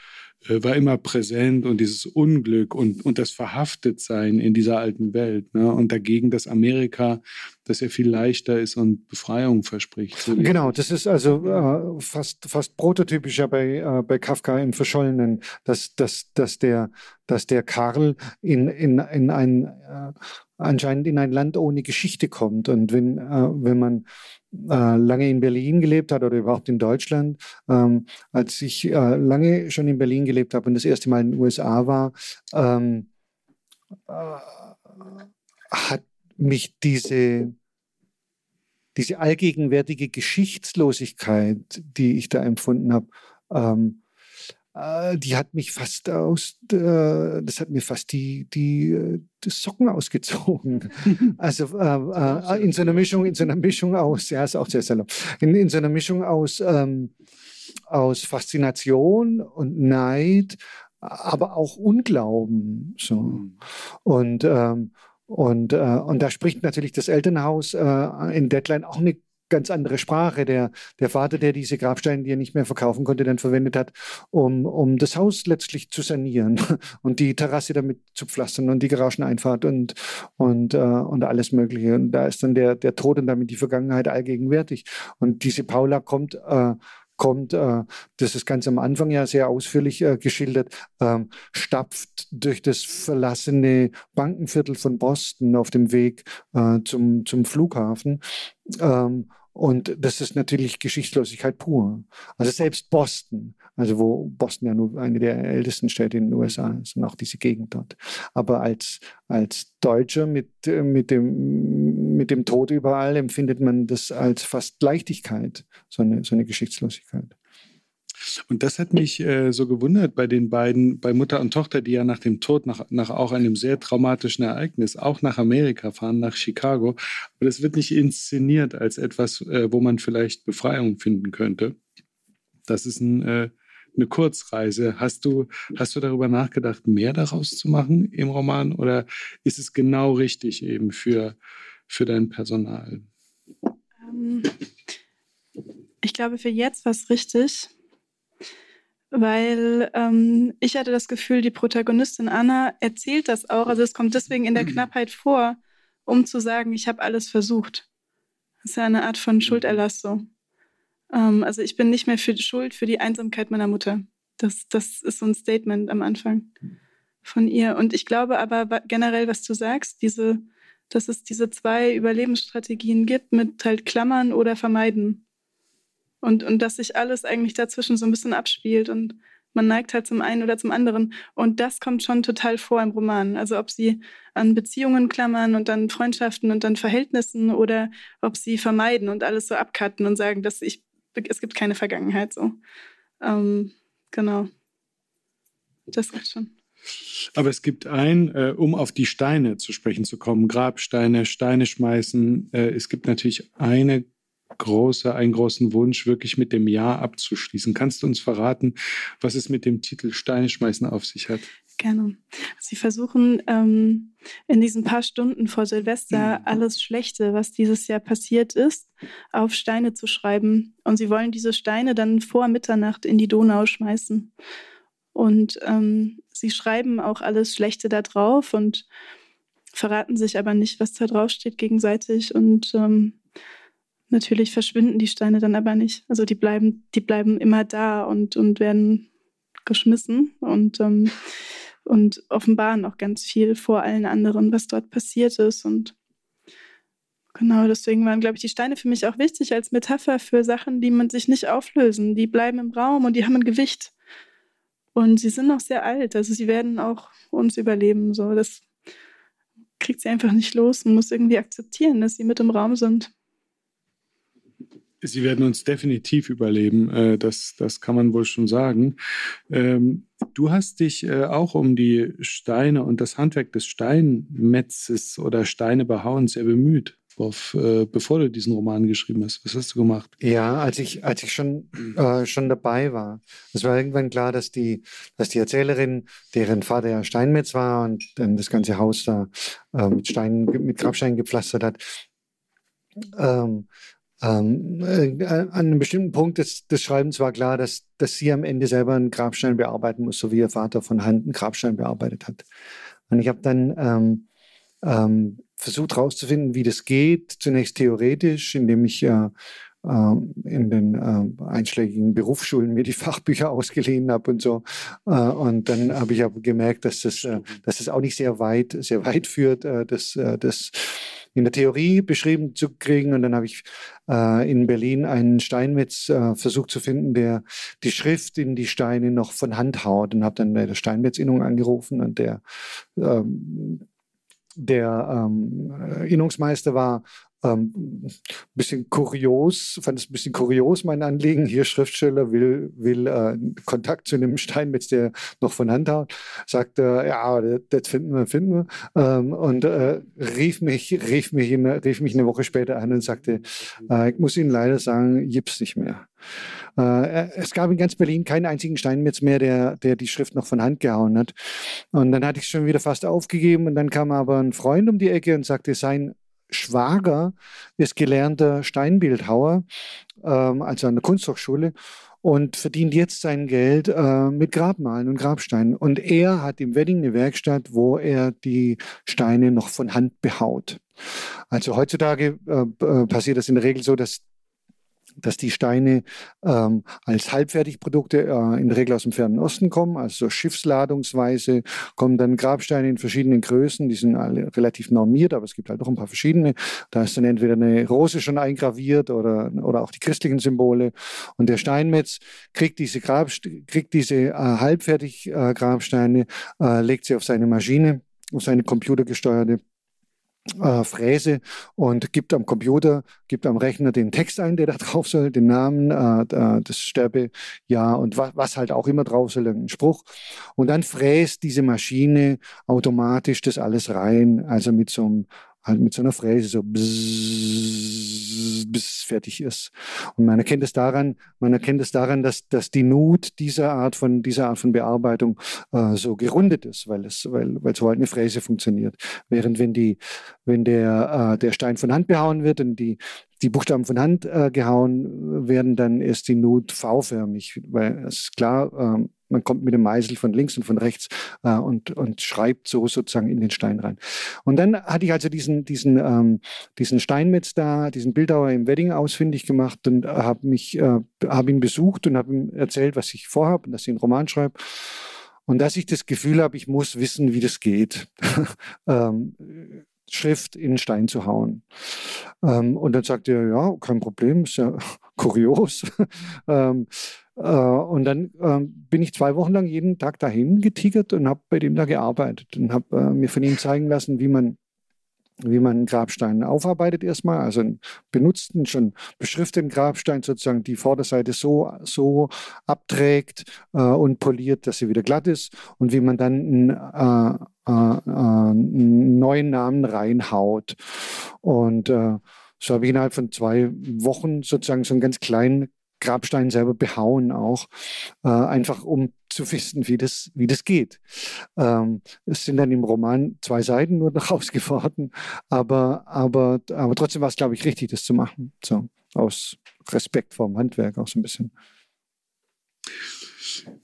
war immer präsent und dieses Unglück und, und das Verhaftetsein in dieser alten Welt. Ne? Und dagegen das Amerika, das ja viel leichter ist und Befreiung verspricht. So genau, das ist also äh, fast, fast prototypischer bei, äh, bei Kafka im Verschollenen, dass, dass, dass, der, dass der Karl in, in, in ein äh, anscheinend in ein Land ohne Geschichte kommt. Und wenn, äh, wenn man äh, lange in Berlin gelebt hat oder überhaupt in Deutschland. Ähm, als ich äh, lange schon in Berlin gelebt habe und das erste Mal in den USA war, ähm, äh, hat mich diese, diese allgegenwärtige Geschichtslosigkeit, die ich da empfunden habe, ähm, äh, die hat mich fast aus, äh, das hat mir fast die, die, äh, die Socken ausgezogen. also äh, in so einer Mischung, in so einer Mischung aus, ja, ist auch sehr salopp, in, in so einer Mischung aus, ähm, aus Faszination und Neid, aber auch Unglauben. So. Mhm. Und ähm, und, äh, und da spricht natürlich das Elternhaus äh, in Deadline auch eine ganz andere Sprache. Der, der Vater, der diese Grabsteine, die er nicht mehr verkaufen konnte, dann verwendet hat, um, um das Haus letztlich zu sanieren und die Terrasse damit zu pflastern und die Garageneinfahrt und, und, äh, und alles Mögliche. Und da ist dann der, der Tod und damit die Vergangenheit allgegenwärtig. Und diese Paula kommt äh, kommt, äh, das ist ganz am Anfang ja sehr ausführlich äh, geschildert, ähm, stapft durch das verlassene Bankenviertel von Boston auf dem Weg äh, zum, zum Flughafen. Ähm, und das ist natürlich Geschichtslosigkeit pur. Also selbst Boston, also wo Boston ja nur eine der ältesten Städte in den USA ist und auch diese Gegend dort. Aber als, als Deutscher mit, mit, dem, mit dem Tod überall empfindet man das als fast Leichtigkeit, so eine, so eine Geschichtslosigkeit. Und das hat mich äh, so gewundert bei den beiden, bei Mutter und Tochter, die ja nach dem Tod, nach, nach auch einem sehr traumatischen Ereignis, auch nach Amerika fahren, nach Chicago. Aber das wird nicht inszeniert als etwas, äh, wo man vielleicht Befreiung finden könnte. Das ist ein, äh, eine Kurzreise. Hast du, hast du darüber nachgedacht, mehr daraus zu machen im Roman oder ist es genau richtig eben für, für dein Personal? Ähm, ich glaube, für jetzt war es richtig, weil ähm, ich hatte das Gefühl, die Protagonistin Anna erzählt das auch. Also es kommt deswegen in der Knappheit vor, um zu sagen, ich habe alles versucht. Das ist ja eine Art von Schulderlass so. Ähm, also ich bin nicht mehr für die Schuld für die Einsamkeit meiner Mutter. Das, das ist so ein Statement am Anfang von ihr. Und ich glaube aber generell, was du sagst, diese, dass es diese zwei Überlebensstrategien gibt mit halt Klammern oder Vermeiden. Und, und dass sich alles eigentlich dazwischen so ein bisschen abspielt und man neigt halt zum einen oder zum anderen. Und das kommt schon total vor im Roman. Also ob sie an Beziehungen klammern und dann Freundschaften und dann Verhältnissen oder ob sie vermeiden und alles so abcutten und sagen, dass ich es gibt keine Vergangenheit so. Ähm, genau. Das reicht schon. Aber es gibt ein, äh, um auf die Steine zu sprechen zu kommen, Grabsteine, Steine schmeißen. Äh, es gibt natürlich eine große, einen großen Wunsch, wirklich mit dem Jahr abzuschließen. Kannst du uns verraten, was es mit dem Titel Steine schmeißen auf sich hat? Gerne. Sie versuchen ähm, in diesen paar Stunden vor Silvester mhm. alles Schlechte, was dieses Jahr passiert ist, auf Steine zu schreiben. Und sie wollen diese Steine dann vor Mitternacht in die Donau schmeißen. Und ähm, sie schreiben auch alles Schlechte da drauf und verraten sich aber nicht, was da drauf steht gegenseitig. Und ähm, natürlich verschwinden die Steine dann aber nicht. Also die bleiben, die bleiben immer da und, und werden geschmissen. Und ähm, und offenbaren auch ganz viel vor allen anderen, was dort passiert ist. Und genau deswegen waren, glaube ich, die Steine für mich auch wichtig als Metapher für Sachen, die man sich nicht auflösen. Die bleiben im Raum und die haben ein Gewicht. Und sie sind noch sehr alt, also sie werden auch uns überleben. So, das kriegt sie einfach nicht los. Man muss irgendwie akzeptieren, dass sie mit im Raum sind. Sie werden uns definitiv überleben, äh, das, das kann man wohl schon sagen. Ähm, du hast dich äh, auch um die Steine und das Handwerk des Steinmetzes oder Steinebehauens sehr bemüht. Auf, äh, bevor du diesen Roman geschrieben hast. Was hast du gemacht? Ja, als ich, als ich schon, äh, schon dabei war. Es war irgendwann klar, dass die, dass die Erzählerin, deren Vater ja Steinmetz war und dann das ganze Haus da äh, mit Steinen, mit Grabsteinen gepflastert hat, ähm, ähm, äh, an einem bestimmten Punkt des, des Schreibens war klar, dass, dass sie am Ende selber einen Grabstein bearbeiten muss, so wie ihr Vater von Hand einen Grabstein bearbeitet hat. Und ich habe dann ähm, ähm, versucht herauszufinden, wie das geht, zunächst theoretisch, indem ich äh, in den äh, einschlägigen Berufsschulen mir die Fachbücher ausgeliehen habe und so. Äh, und dann habe ich aber gemerkt, dass das, äh, dass das auch nicht sehr weit, sehr weit führt, äh, dass, das in der Theorie beschrieben zu kriegen. Und dann habe ich äh, in Berlin einen Steinmetz äh, versucht zu finden, der die Schrift in die Steine noch von Hand haut und habe dann bei der Steinmetz-Innung angerufen und der ähm, der ähm, Innungsmeister war ähm, bisschen kurios, fand es ein bisschen kurios, mein Anliegen. Hier Schriftsteller will, will äh, Kontakt zu einem Steinmetz, der noch von Hand haut, sagte, ja, das finden wir, finden wir. Ähm, und äh, rief, mich, rief, mich in, rief mich eine Woche später an und sagte, äh, ich muss Ihnen leider sagen, gibt's nicht mehr. Äh, es gab in ganz Berlin keinen einzigen Steinmetz mehr, der, der die Schrift noch von Hand gehauen hat. Und dann hatte ich es schon wieder fast aufgegeben und dann kam aber ein Freund um die Ecke und sagte, sein Schwager ist gelernter Steinbildhauer, ähm, also an der Kunsthochschule und verdient jetzt sein Geld äh, mit Grabmalen und Grabsteinen. Und er hat im Wedding eine Werkstatt, wo er die Steine noch von Hand behaut. Also heutzutage äh, äh passiert das in der Regel so, dass dass die Steine ähm, als Halbfertigprodukte äh, in der Regel aus dem Fernen Osten kommen, also schiffsladungsweise kommen dann Grabsteine in verschiedenen Größen, die sind alle relativ normiert, aber es gibt halt auch ein paar verschiedene. Da ist dann entweder eine Rose schon eingraviert oder, oder auch die christlichen Symbole. Und der Steinmetz kriegt diese, Grabst kriegt diese äh, halbfertig äh, Grabsteine, äh, legt sie auf seine Maschine, auf seine computergesteuerte äh, Fräse und gibt am Computer, gibt am Rechner den Text ein, der da drauf soll, den Namen, äh, das Sterbejahr und was, was halt auch immer drauf soll, ein Spruch. Und dann fräst diese Maschine automatisch das alles rein, also mit so einem halt mit so einer Fräse so bzzz, bis es fertig ist. Und man erkennt es daran, man erkennt es daran, dass, dass die Nut dieser Art von, dieser Art von Bearbeitung äh, so gerundet ist, weil es, weil, weil so halt eine Fräse funktioniert. Während wenn die, wenn der, äh, der Stein von Hand behauen wird und die, die Buchstaben von Hand äh, gehauen werden, dann ist die Nut V-förmig, weil es ist klar, ähm, man kommt mit dem Meißel von links und von rechts äh, und, und schreibt so sozusagen in den Stein rein. Und dann hatte ich also diesen, diesen, ähm, diesen Steinmetz da, diesen Bildhauer im Wedding ausfindig gemacht und habe mich, äh, habe ihn besucht und habe ihm erzählt, was ich vorhabe und dass ich einen Roman schreibe. Und dass ich das Gefühl habe, ich muss wissen, wie das geht. ähm, Schrift in Stein zu hauen. Ähm, und dann sagt er, ja, kein Problem, ist ja kurios. ähm, äh, und dann ähm, bin ich zwei Wochen lang jeden Tag dahin getigert und habe bei dem da gearbeitet und habe äh, mir von ihm zeigen lassen, wie man wie man einen Grabstein aufarbeitet erstmal, also einen benutzten, schon beschrifteten Grabstein sozusagen die Vorderseite so, so abträgt äh, und poliert, dass sie wieder glatt ist und wie man dann einen, äh, äh, einen neuen Namen reinhaut. Und äh, so habe ich innerhalb von zwei Wochen sozusagen so einen ganz kleinen Grabstein selber behauen auch, äh, einfach um zu wissen, wie das, wie das geht. Ähm, es sind dann im Roman zwei Seiten nur noch ausgeworden, aber, aber, aber trotzdem war es, glaube ich, richtig, das zu machen. So, aus Respekt vor dem Handwerk auch so ein bisschen.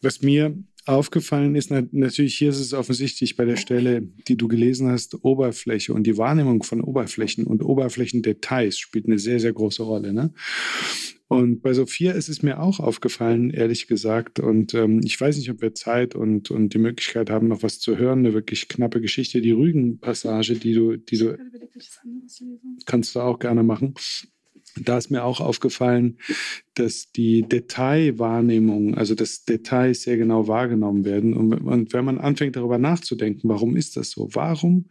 Was mir aufgefallen ist, natürlich hier ist es offensichtlich bei der Stelle, die du gelesen hast, Oberfläche und die Wahrnehmung von Oberflächen und Oberflächendetails spielt eine sehr, sehr große Rolle. Ne? Und bei Sophia ist es mir auch aufgefallen, ehrlich gesagt. Und ähm, ich weiß nicht, ob wir Zeit und, und die Möglichkeit haben, noch was zu hören. Eine wirklich knappe Geschichte. Die Rügen-Passage, die du, die du kannst du auch gerne machen. Da ist mir auch aufgefallen, dass die Detailwahrnehmung, also dass Details sehr genau wahrgenommen werden. Und, und wenn man anfängt darüber nachzudenken, warum ist das so? Warum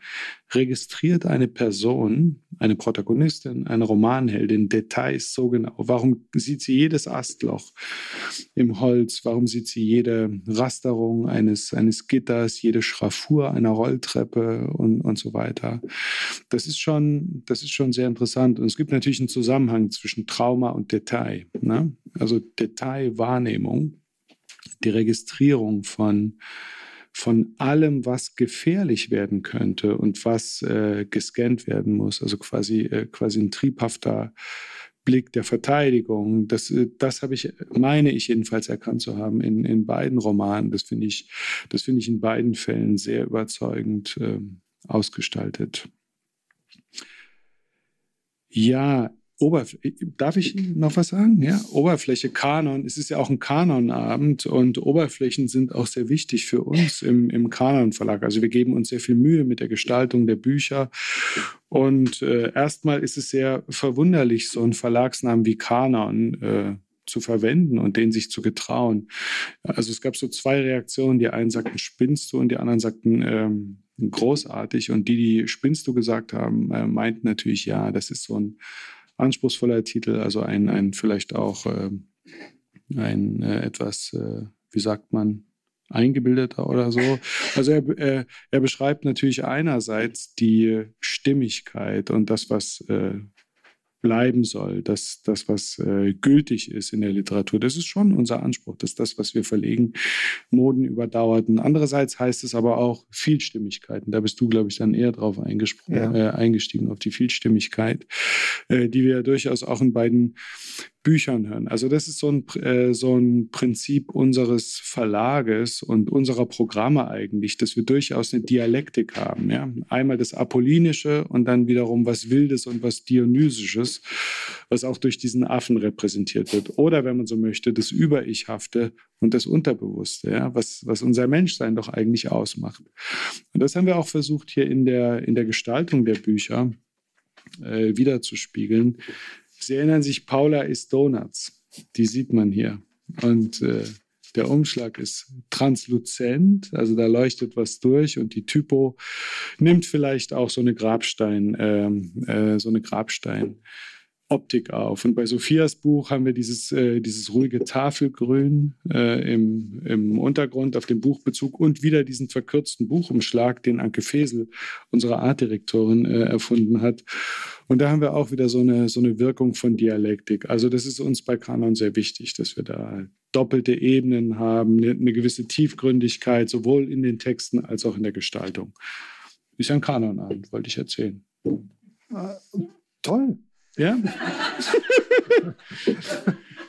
registriert eine Person, eine Protagonistin, eine Romanheldin Details so genau? Warum sieht sie jedes Astloch im Holz? Warum sieht sie jede Rasterung eines, eines Gitters, jede Schraffur einer Rolltreppe und, und so weiter? Das ist, schon, das ist schon sehr interessant. Und es gibt natürlich einen Zusammenhang zwischen Trauma und Detail. Ne? Ne? Also Detailwahrnehmung, die Registrierung von, von allem, was gefährlich werden könnte und was äh, gescannt werden muss. Also quasi, äh, quasi ein triebhafter Blick der Verteidigung. Das, äh, das habe ich, meine ich jedenfalls erkannt zu haben in, in beiden Romanen. Das finde ich, das finde ich in beiden Fällen sehr überzeugend äh, ausgestaltet. Ja, Oberf Darf ich noch was sagen? Ja, Oberfläche, Kanon. Es ist ja auch ein Kanonabend und Oberflächen sind auch sehr wichtig für uns im, im Kanon-Verlag. Also wir geben uns sehr viel Mühe mit der Gestaltung der Bücher. Und äh, erstmal ist es sehr verwunderlich, so einen Verlagsnamen wie Kanon äh, zu verwenden und den sich zu getrauen. Also es gab so zwei Reaktionen. Die einen sagten, spinnst du? Und die anderen sagten, ähm, großartig. Und die, die spinnst du gesagt haben, äh, meinten natürlich, ja, das ist so ein anspruchsvoller Titel, also ein, ein vielleicht auch äh, ein äh, etwas, äh, wie sagt man, eingebildeter oder so. Also er, er, er, beschreibt natürlich einerseits die Stimmigkeit und das, was äh, bleiben soll, dass das, was äh, gültig ist in der Literatur, das ist schon unser Anspruch, dass das, was wir verlegen, Moden überdauerten. Andererseits heißt es aber auch Vielstimmigkeiten. Da bist du, glaube ich, dann eher drauf ja. äh, eingestiegen, auf die Vielstimmigkeit, äh, die wir durchaus auch in beiden Büchern hören. Also das ist so ein, äh, so ein Prinzip unseres Verlages und unserer Programme eigentlich, dass wir durchaus eine Dialektik haben. Ja? Einmal das Apollinische und dann wiederum was Wildes und was Dionysisches, was auch durch diesen Affen repräsentiert wird. Oder wenn man so möchte, das Über-Ich-Hafte und das Unterbewusste, ja? was, was unser Menschsein doch eigentlich ausmacht. Und das haben wir auch versucht hier in der, in der Gestaltung der Bücher äh, wiederzuspiegeln Sie erinnern sich, Paula ist Donuts. Die sieht man hier. Und äh, der Umschlag ist transluzent, also da leuchtet was durch und die Typo nimmt vielleicht auch so eine Grabstein, ähm, äh, so eine Grabstein. Optik auf. Und bei Sophias Buch haben wir dieses, äh, dieses ruhige Tafelgrün äh, im, im Untergrund auf dem Buchbezug und wieder diesen verkürzten Buchumschlag, den Anke Fesel, unsere Artdirektorin, äh, erfunden hat. Und da haben wir auch wieder so eine, so eine Wirkung von Dialektik. Also das ist uns bei Kanon sehr wichtig, dass wir da doppelte Ebenen haben, eine, eine gewisse Tiefgründigkeit, sowohl in den Texten als auch in der Gestaltung. Ist ja ein Kanonabend, wollte ich erzählen. Äh, toll. Ja?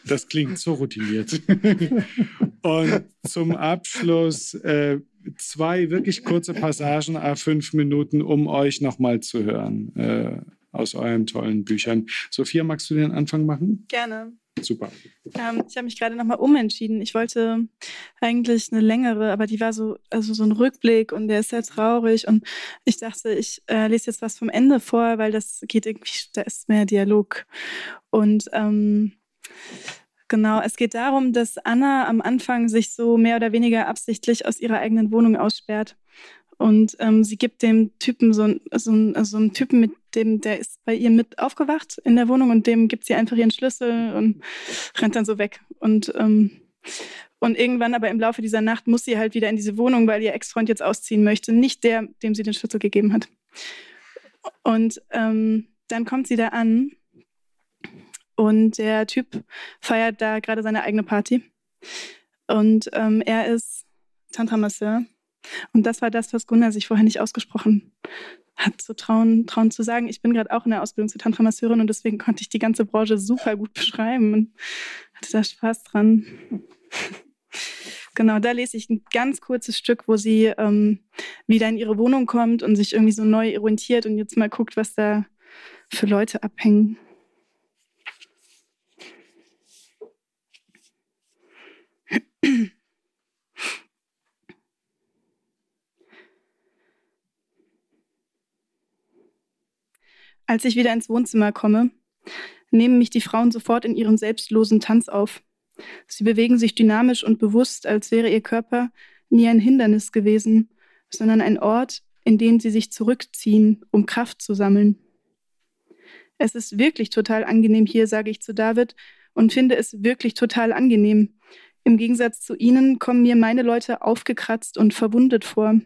Das klingt so routiniert. Und zum Abschluss äh, zwei wirklich kurze Passagen, a fünf Minuten, um euch nochmal zu hören äh, aus euren tollen Büchern. Sophia, magst du den Anfang machen? Gerne. Super. Ähm, ich habe mich gerade nochmal umentschieden. Ich wollte eigentlich eine längere, aber die war so, also so ein Rückblick und der ist sehr traurig. Und ich dachte, ich äh, lese jetzt was vom Ende vor, weil das geht irgendwie, da ist mehr Dialog. Und ähm, genau, es geht darum, dass Anna am Anfang sich so mehr oder weniger absichtlich aus ihrer eigenen Wohnung aussperrt. Und ähm, sie gibt dem Typen so, so, so einen Typen, mit dem, der ist bei ihr mit aufgewacht in der Wohnung und dem gibt sie einfach ihren Schlüssel und rennt dann so weg. Und, ähm, und irgendwann aber im Laufe dieser Nacht muss sie halt wieder in diese Wohnung, weil ihr Ex-Freund jetzt ausziehen möchte. Nicht der, dem sie den Schlüssel gegeben hat. Und ähm, dann kommt sie da an und der Typ feiert da gerade seine eigene Party. Und ähm, er ist Tantra-Masseur und das war das, was Gunnar sich vorher nicht ausgesprochen hat, zu trauen, trauen zu sagen. Ich bin gerade auch in der Ausbildung zur Tantra-Masseurin und deswegen konnte ich die ganze Branche super gut beschreiben und hatte da Spaß dran. Genau, da lese ich ein ganz kurzes Stück, wo sie ähm, wieder in ihre Wohnung kommt und sich irgendwie so neu orientiert und jetzt mal guckt, was da für Leute abhängen. Als ich wieder ins Wohnzimmer komme, nehmen mich die Frauen sofort in ihren selbstlosen Tanz auf. Sie bewegen sich dynamisch und bewusst, als wäre ihr Körper nie ein Hindernis gewesen, sondern ein Ort, in dem sie sich zurückziehen, um Kraft zu sammeln. Es ist wirklich total angenehm hier, sage ich zu David, und finde es wirklich total angenehm. Im Gegensatz zu Ihnen kommen mir meine Leute aufgekratzt und verwundet vor.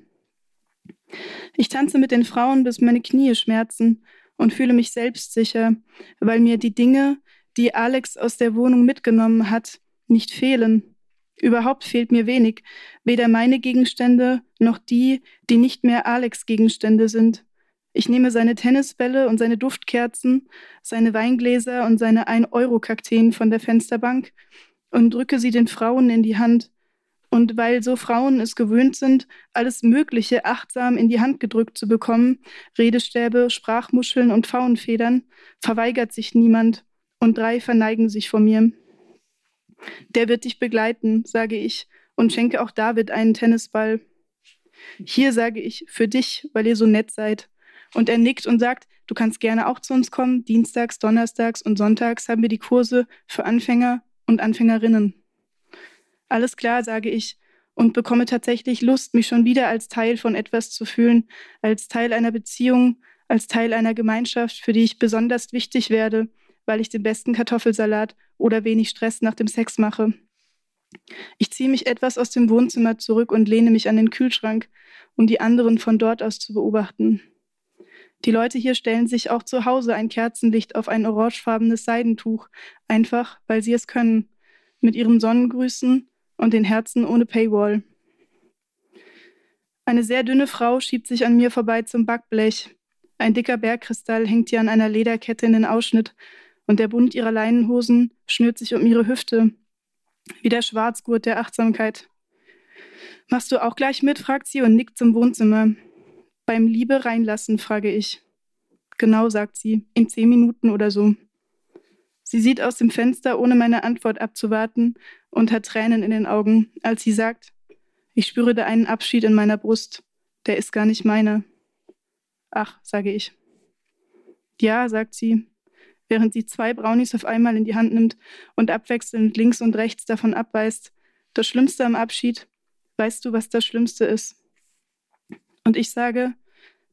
Ich tanze mit den Frauen, bis meine Knie schmerzen und fühle mich selbstsicher, weil mir die Dinge, die Alex aus der Wohnung mitgenommen hat, nicht fehlen. Überhaupt fehlt mir wenig, weder meine Gegenstände noch die, die nicht mehr Alex Gegenstände sind. Ich nehme seine Tennisbälle und seine Duftkerzen, seine Weingläser und seine 1-Euro-Kakteen von der Fensterbank und drücke sie den Frauen in die Hand, und weil so Frauen es gewöhnt sind, alles Mögliche achtsam in die Hand gedrückt zu bekommen, Redestäbe, Sprachmuscheln und Pfauenfedern, verweigert sich niemand und drei verneigen sich vor mir. Der wird dich begleiten, sage ich, und schenke auch David einen Tennisball. Hier sage ich, für dich, weil ihr so nett seid. Und er nickt und sagt, du kannst gerne auch zu uns kommen. Dienstags, Donnerstags und Sonntags haben wir die Kurse für Anfänger und Anfängerinnen. Alles klar, sage ich, und bekomme tatsächlich Lust, mich schon wieder als Teil von etwas zu fühlen, als Teil einer Beziehung, als Teil einer Gemeinschaft, für die ich besonders wichtig werde, weil ich den besten Kartoffelsalat oder wenig Stress nach dem Sex mache. Ich ziehe mich etwas aus dem Wohnzimmer zurück und lehne mich an den Kühlschrank, um die anderen von dort aus zu beobachten. Die Leute hier stellen sich auch zu Hause ein Kerzenlicht auf ein orangefarbenes Seidentuch, einfach weil sie es können, mit ihren Sonnengrüßen und den Herzen ohne Paywall. Eine sehr dünne Frau schiebt sich an mir vorbei zum Backblech. Ein dicker Bergkristall hängt ihr an einer Lederkette in den Ausschnitt und der Bund ihrer Leinenhosen schnürt sich um ihre Hüfte, wie der Schwarzgurt der Achtsamkeit. Machst du auch gleich mit? fragt sie und nickt zum Wohnzimmer. Beim Liebe reinlassen, frage ich. Genau, sagt sie, in zehn Minuten oder so. Sie sieht aus dem Fenster, ohne meine Antwort abzuwarten, und hat Tränen in den Augen, als sie sagt, ich spüre da einen Abschied in meiner Brust, der ist gar nicht meiner. Ach, sage ich. Ja, sagt sie, während sie zwei Brownies auf einmal in die Hand nimmt und abwechselnd links und rechts davon abweist. Das Schlimmste am Abschied, weißt du, was das Schlimmste ist? Und ich sage,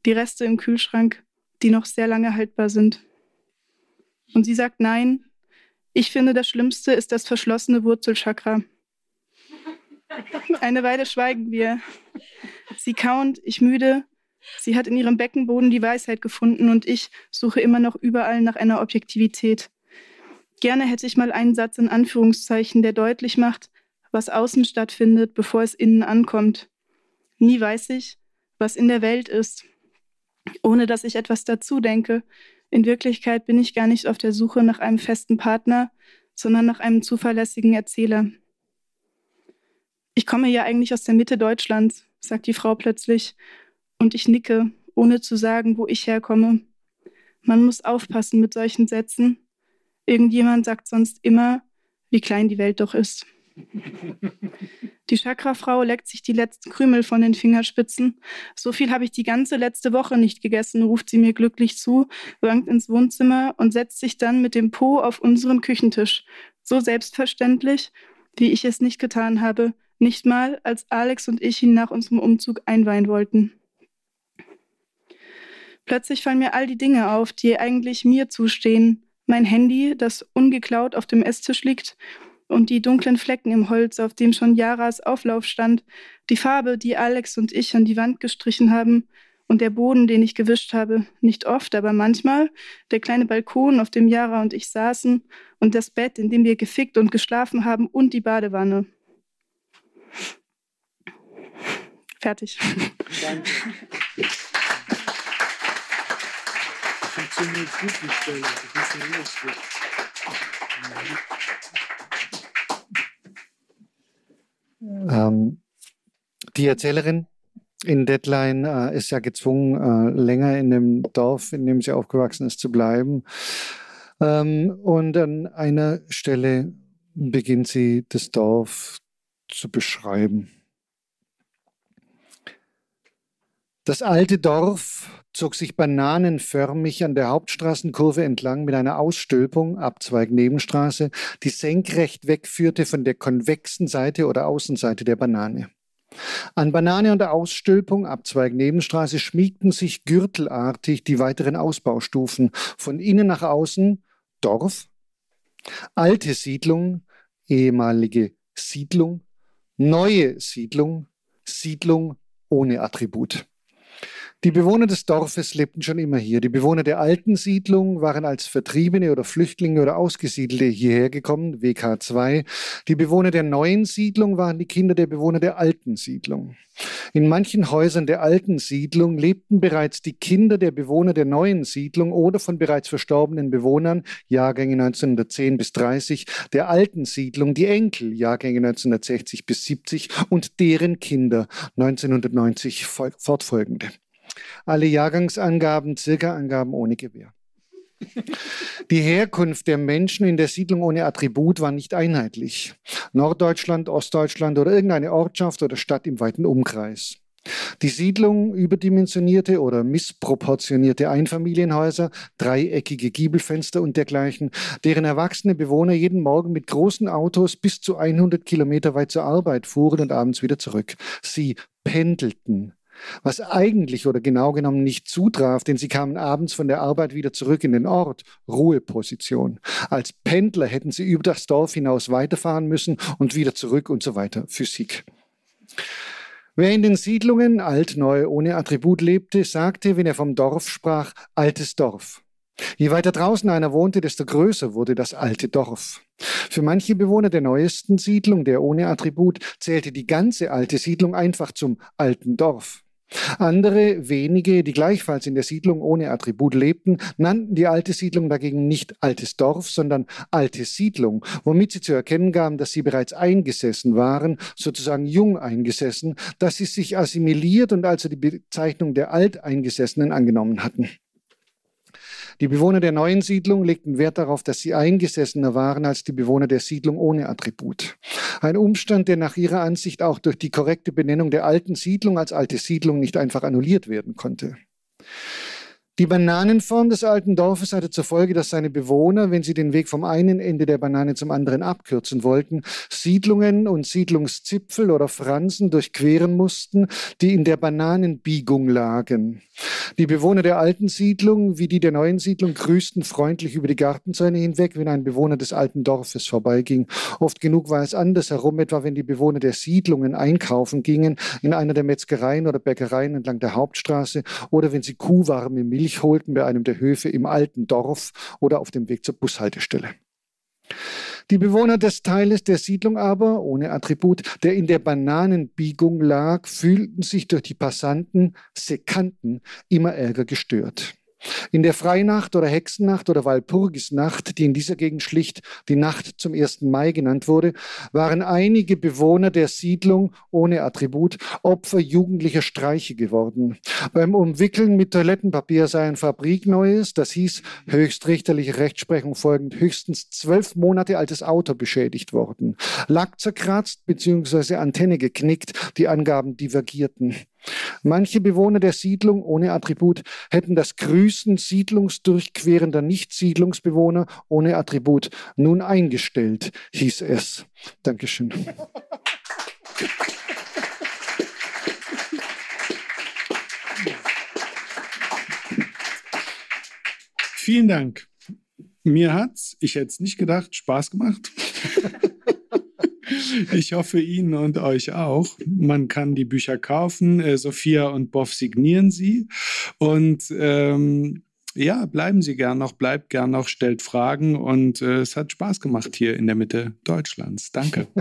die Reste im Kühlschrank, die noch sehr lange haltbar sind. Und sie sagt nein. Ich finde, das Schlimmste ist das verschlossene Wurzelchakra. Eine Weile schweigen wir. Sie kaunt, ich müde. Sie hat in ihrem Beckenboden die Weisheit gefunden und ich suche immer noch überall nach einer Objektivität. Gerne hätte ich mal einen Satz in Anführungszeichen, der deutlich macht, was außen stattfindet, bevor es innen ankommt. Nie weiß ich, was in der Welt ist, ohne dass ich etwas dazu denke. In Wirklichkeit bin ich gar nicht auf der Suche nach einem festen Partner, sondern nach einem zuverlässigen Erzähler. Ich komme ja eigentlich aus der Mitte Deutschlands, sagt die Frau plötzlich, und ich nicke, ohne zu sagen, wo ich herkomme. Man muss aufpassen mit solchen Sätzen. Irgendjemand sagt sonst immer, wie klein die Welt doch ist. Die Chakrafrau leckt sich die letzten Krümel von den Fingerspitzen. So viel habe ich die ganze letzte Woche nicht gegessen, ruft sie mir glücklich zu, wankt ins Wohnzimmer und setzt sich dann mit dem Po auf unseren Küchentisch. So selbstverständlich, wie ich es nicht getan habe, nicht mal, als Alex und ich ihn nach unserem Umzug einweihen wollten. Plötzlich fallen mir all die Dinge auf, die eigentlich mir zustehen. Mein Handy, das ungeklaut auf dem Esstisch liegt, und die dunklen Flecken im Holz, auf dem schon Jaras Auflauf stand, die Farbe, die Alex und ich an die Wand gestrichen haben, und der Boden, den ich gewischt habe, nicht oft, aber manchmal, der kleine Balkon, auf dem Jara und ich saßen, und das Bett, in dem wir gefickt und geschlafen haben, und die Badewanne. Fertig. Danke. Funktioniert gut, die Stelle. Funktioniert gut. Ähm, die Erzählerin in Deadline äh, ist ja gezwungen, äh, länger in dem Dorf, in dem sie aufgewachsen ist, zu bleiben. Ähm, und an einer Stelle beginnt sie das Dorf zu beschreiben. Das alte Dorf zog sich bananenförmig an der Hauptstraßenkurve entlang mit einer Ausstülpung, Abzweig Nebenstraße, die senkrecht wegführte von der konvexen Seite oder Außenseite der Banane. An Banane und der Ausstülpung, Abzweig Nebenstraße, schmiegten sich gürtelartig die weiteren Ausbaustufen. Von innen nach außen Dorf, alte Siedlung, ehemalige Siedlung, neue Siedlung, Siedlung ohne Attribut. Die Bewohner des Dorfes lebten schon immer hier. Die Bewohner der alten Siedlung waren als Vertriebene oder Flüchtlinge oder Ausgesiedelte hierher gekommen, WK2. Die Bewohner der neuen Siedlung waren die Kinder der Bewohner der alten Siedlung. In manchen Häusern der alten Siedlung lebten bereits die Kinder der Bewohner der neuen Siedlung oder von bereits verstorbenen Bewohnern, Jahrgänge 1910 bis 30, der alten Siedlung, die Enkel, Jahrgänge 1960 bis 70 und deren Kinder, 1990 fortfolgende. Alle Jahrgangsangaben, Circa-Angaben ohne Gewähr. Die Herkunft der Menschen in der Siedlung ohne Attribut war nicht einheitlich. Norddeutschland, Ostdeutschland oder irgendeine Ortschaft oder Stadt im weiten Umkreis. Die Siedlung überdimensionierte oder missproportionierte Einfamilienhäuser, dreieckige Giebelfenster und dergleichen, deren erwachsene Bewohner jeden Morgen mit großen Autos bis zu 100 Kilometer weit zur Arbeit fuhren und abends wieder zurück. Sie pendelten was eigentlich oder genau genommen nicht zutraf, denn sie kamen abends von der Arbeit wieder zurück in den Ort, Ruheposition. Als Pendler hätten sie über das Dorf hinaus weiterfahren müssen und wieder zurück und so weiter. Physik. Wer in den Siedlungen alt, neu, ohne Attribut lebte, sagte, wenn er vom Dorf sprach, altes Dorf. Je weiter draußen einer wohnte, desto größer wurde das alte Dorf. Für manche Bewohner der neuesten Siedlung, der ohne Attribut, zählte die ganze alte Siedlung einfach zum alten Dorf. Andere wenige, die gleichfalls in der Siedlung ohne Attribut lebten, nannten die alte Siedlung dagegen nicht altes Dorf, sondern alte Siedlung, womit sie zu erkennen gaben, dass sie bereits eingesessen waren, sozusagen jung eingesessen, dass sie sich assimiliert und also die Bezeichnung der Alteingesessenen angenommen hatten. Die Bewohner der neuen Siedlung legten Wert darauf, dass sie eingesessener waren als die Bewohner der Siedlung ohne Attribut. Ein Umstand, der nach ihrer Ansicht auch durch die korrekte Benennung der alten Siedlung als alte Siedlung nicht einfach annulliert werden konnte. Die Bananenform des alten Dorfes hatte zur Folge, dass seine Bewohner, wenn sie den Weg vom einen Ende der Banane zum anderen abkürzen wollten, Siedlungen und Siedlungszipfel oder Fransen durchqueren mussten, die in der Bananenbiegung lagen. Die Bewohner der alten Siedlung wie die der neuen Siedlung grüßten freundlich über die Gartenzäune hinweg, wenn ein Bewohner des alten Dorfes vorbeiging. Oft genug war es andersherum, etwa wenn die Bewohner der Siedlungen einkaufen gingen, in einer der Metzgereien oder Bäckereien entlang der Hauptstraße oder wenn sie kuhwarme Milch Milch holten bei einem der Höfe im alten Dorf oder auf dem Weg zur Bushaltestelle. Die Bewohner des Teiles der Siedlung aber, ohne Attribut, der in der Bananenbiegung lag, fühlten sich durch die Passanten, Sekanten, immer ärger gestört. In der Freinacht oder Hexennacht oder Walpurgisnacht, die in dieser Gegend schlicht die Nacht zum 1. Mai genannt wurde, waren einige Bewohner der Siedlung ohne Attribut Opfer jugendlicher Streiche geworden. Beim Umwickeln mit Toilettenpapier sei ein Fabrikneues, das hieß höchstrichterliche Rechtsprechung folgend, höchstens zwölf Monate altes Auto beschädigt worden. Lack zerkratzt bzw. Antenne geknickt, die Angaben divergierten. Manche Bewohner der Siedlung ohne Attribut hätten das Grüßen siedlungsdurchquerender Nicht-Siedlungsbewohner ohne Attribut nun eingestellt, hieß es. Dankeschön. Vielen Dank. Mir hat's, ich hätte es nicht gedacht, Spaß gemacht. Ich hoffe Ihnen und euch auch. Man kann die Bücher kaufen. Äh, Sophia und Boff signieren sie. Und ähm, ja, bleiben Sie gern noch, bleibt gern noch, stellt Fragen und äh, es hat Spaß gemacht hier in der Mitte Deutschlands. Danke.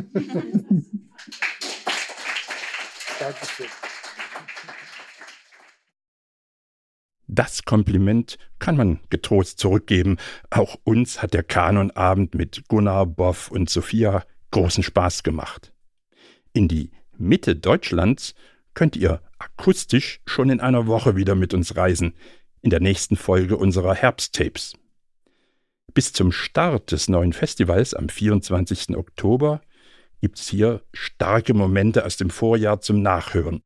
Dankeschön. Das Kompliment kann man getrost zurückgeben. Auch uns hat der Kanonabend mit Gunnar, Boff und Sophia großen Spaß gemacht. In die Mitte Deutschlands könnt ihr akustisch schon in einer Woche wieder mit uns reisen, in der nächsten Folge unserer Herbsttapes. Bis zum Start des neuen Festivals am 24. Oktober gibt's hier starke Momente aus dem Vorjahr zum Nachhören.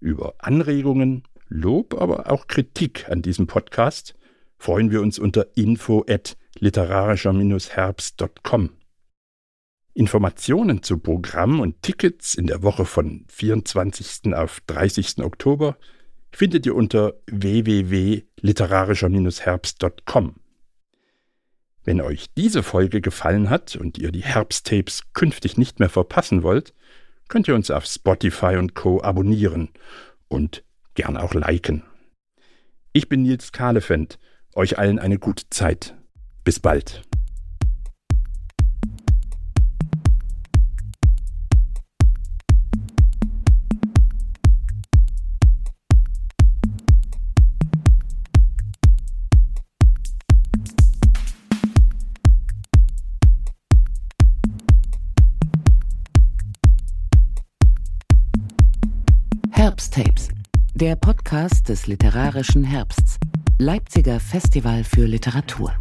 Über Anregungen, Lob, aber auch Kritik an diesem Podcast freuen wir uns unter info at literarischer-herbst.com. Informationen zu Programm und Tickets in der Woche von 24. auf 30. Oktober findet ihr unter www.literarischer-herbst.com. Wenn euch diese Folge gefallen hat und ihr die Herbsttapes künftig nicht mehr verpassen wollt, könnt ihr uns auf Spotify und Co. abonnieren und gern auch liken. Ich bin Nils Kahlefeld. Euch allen eine gute Zeit. Bis bald. Der Podcast des literarischen Herbsts, Leipziger Festival für Literatur.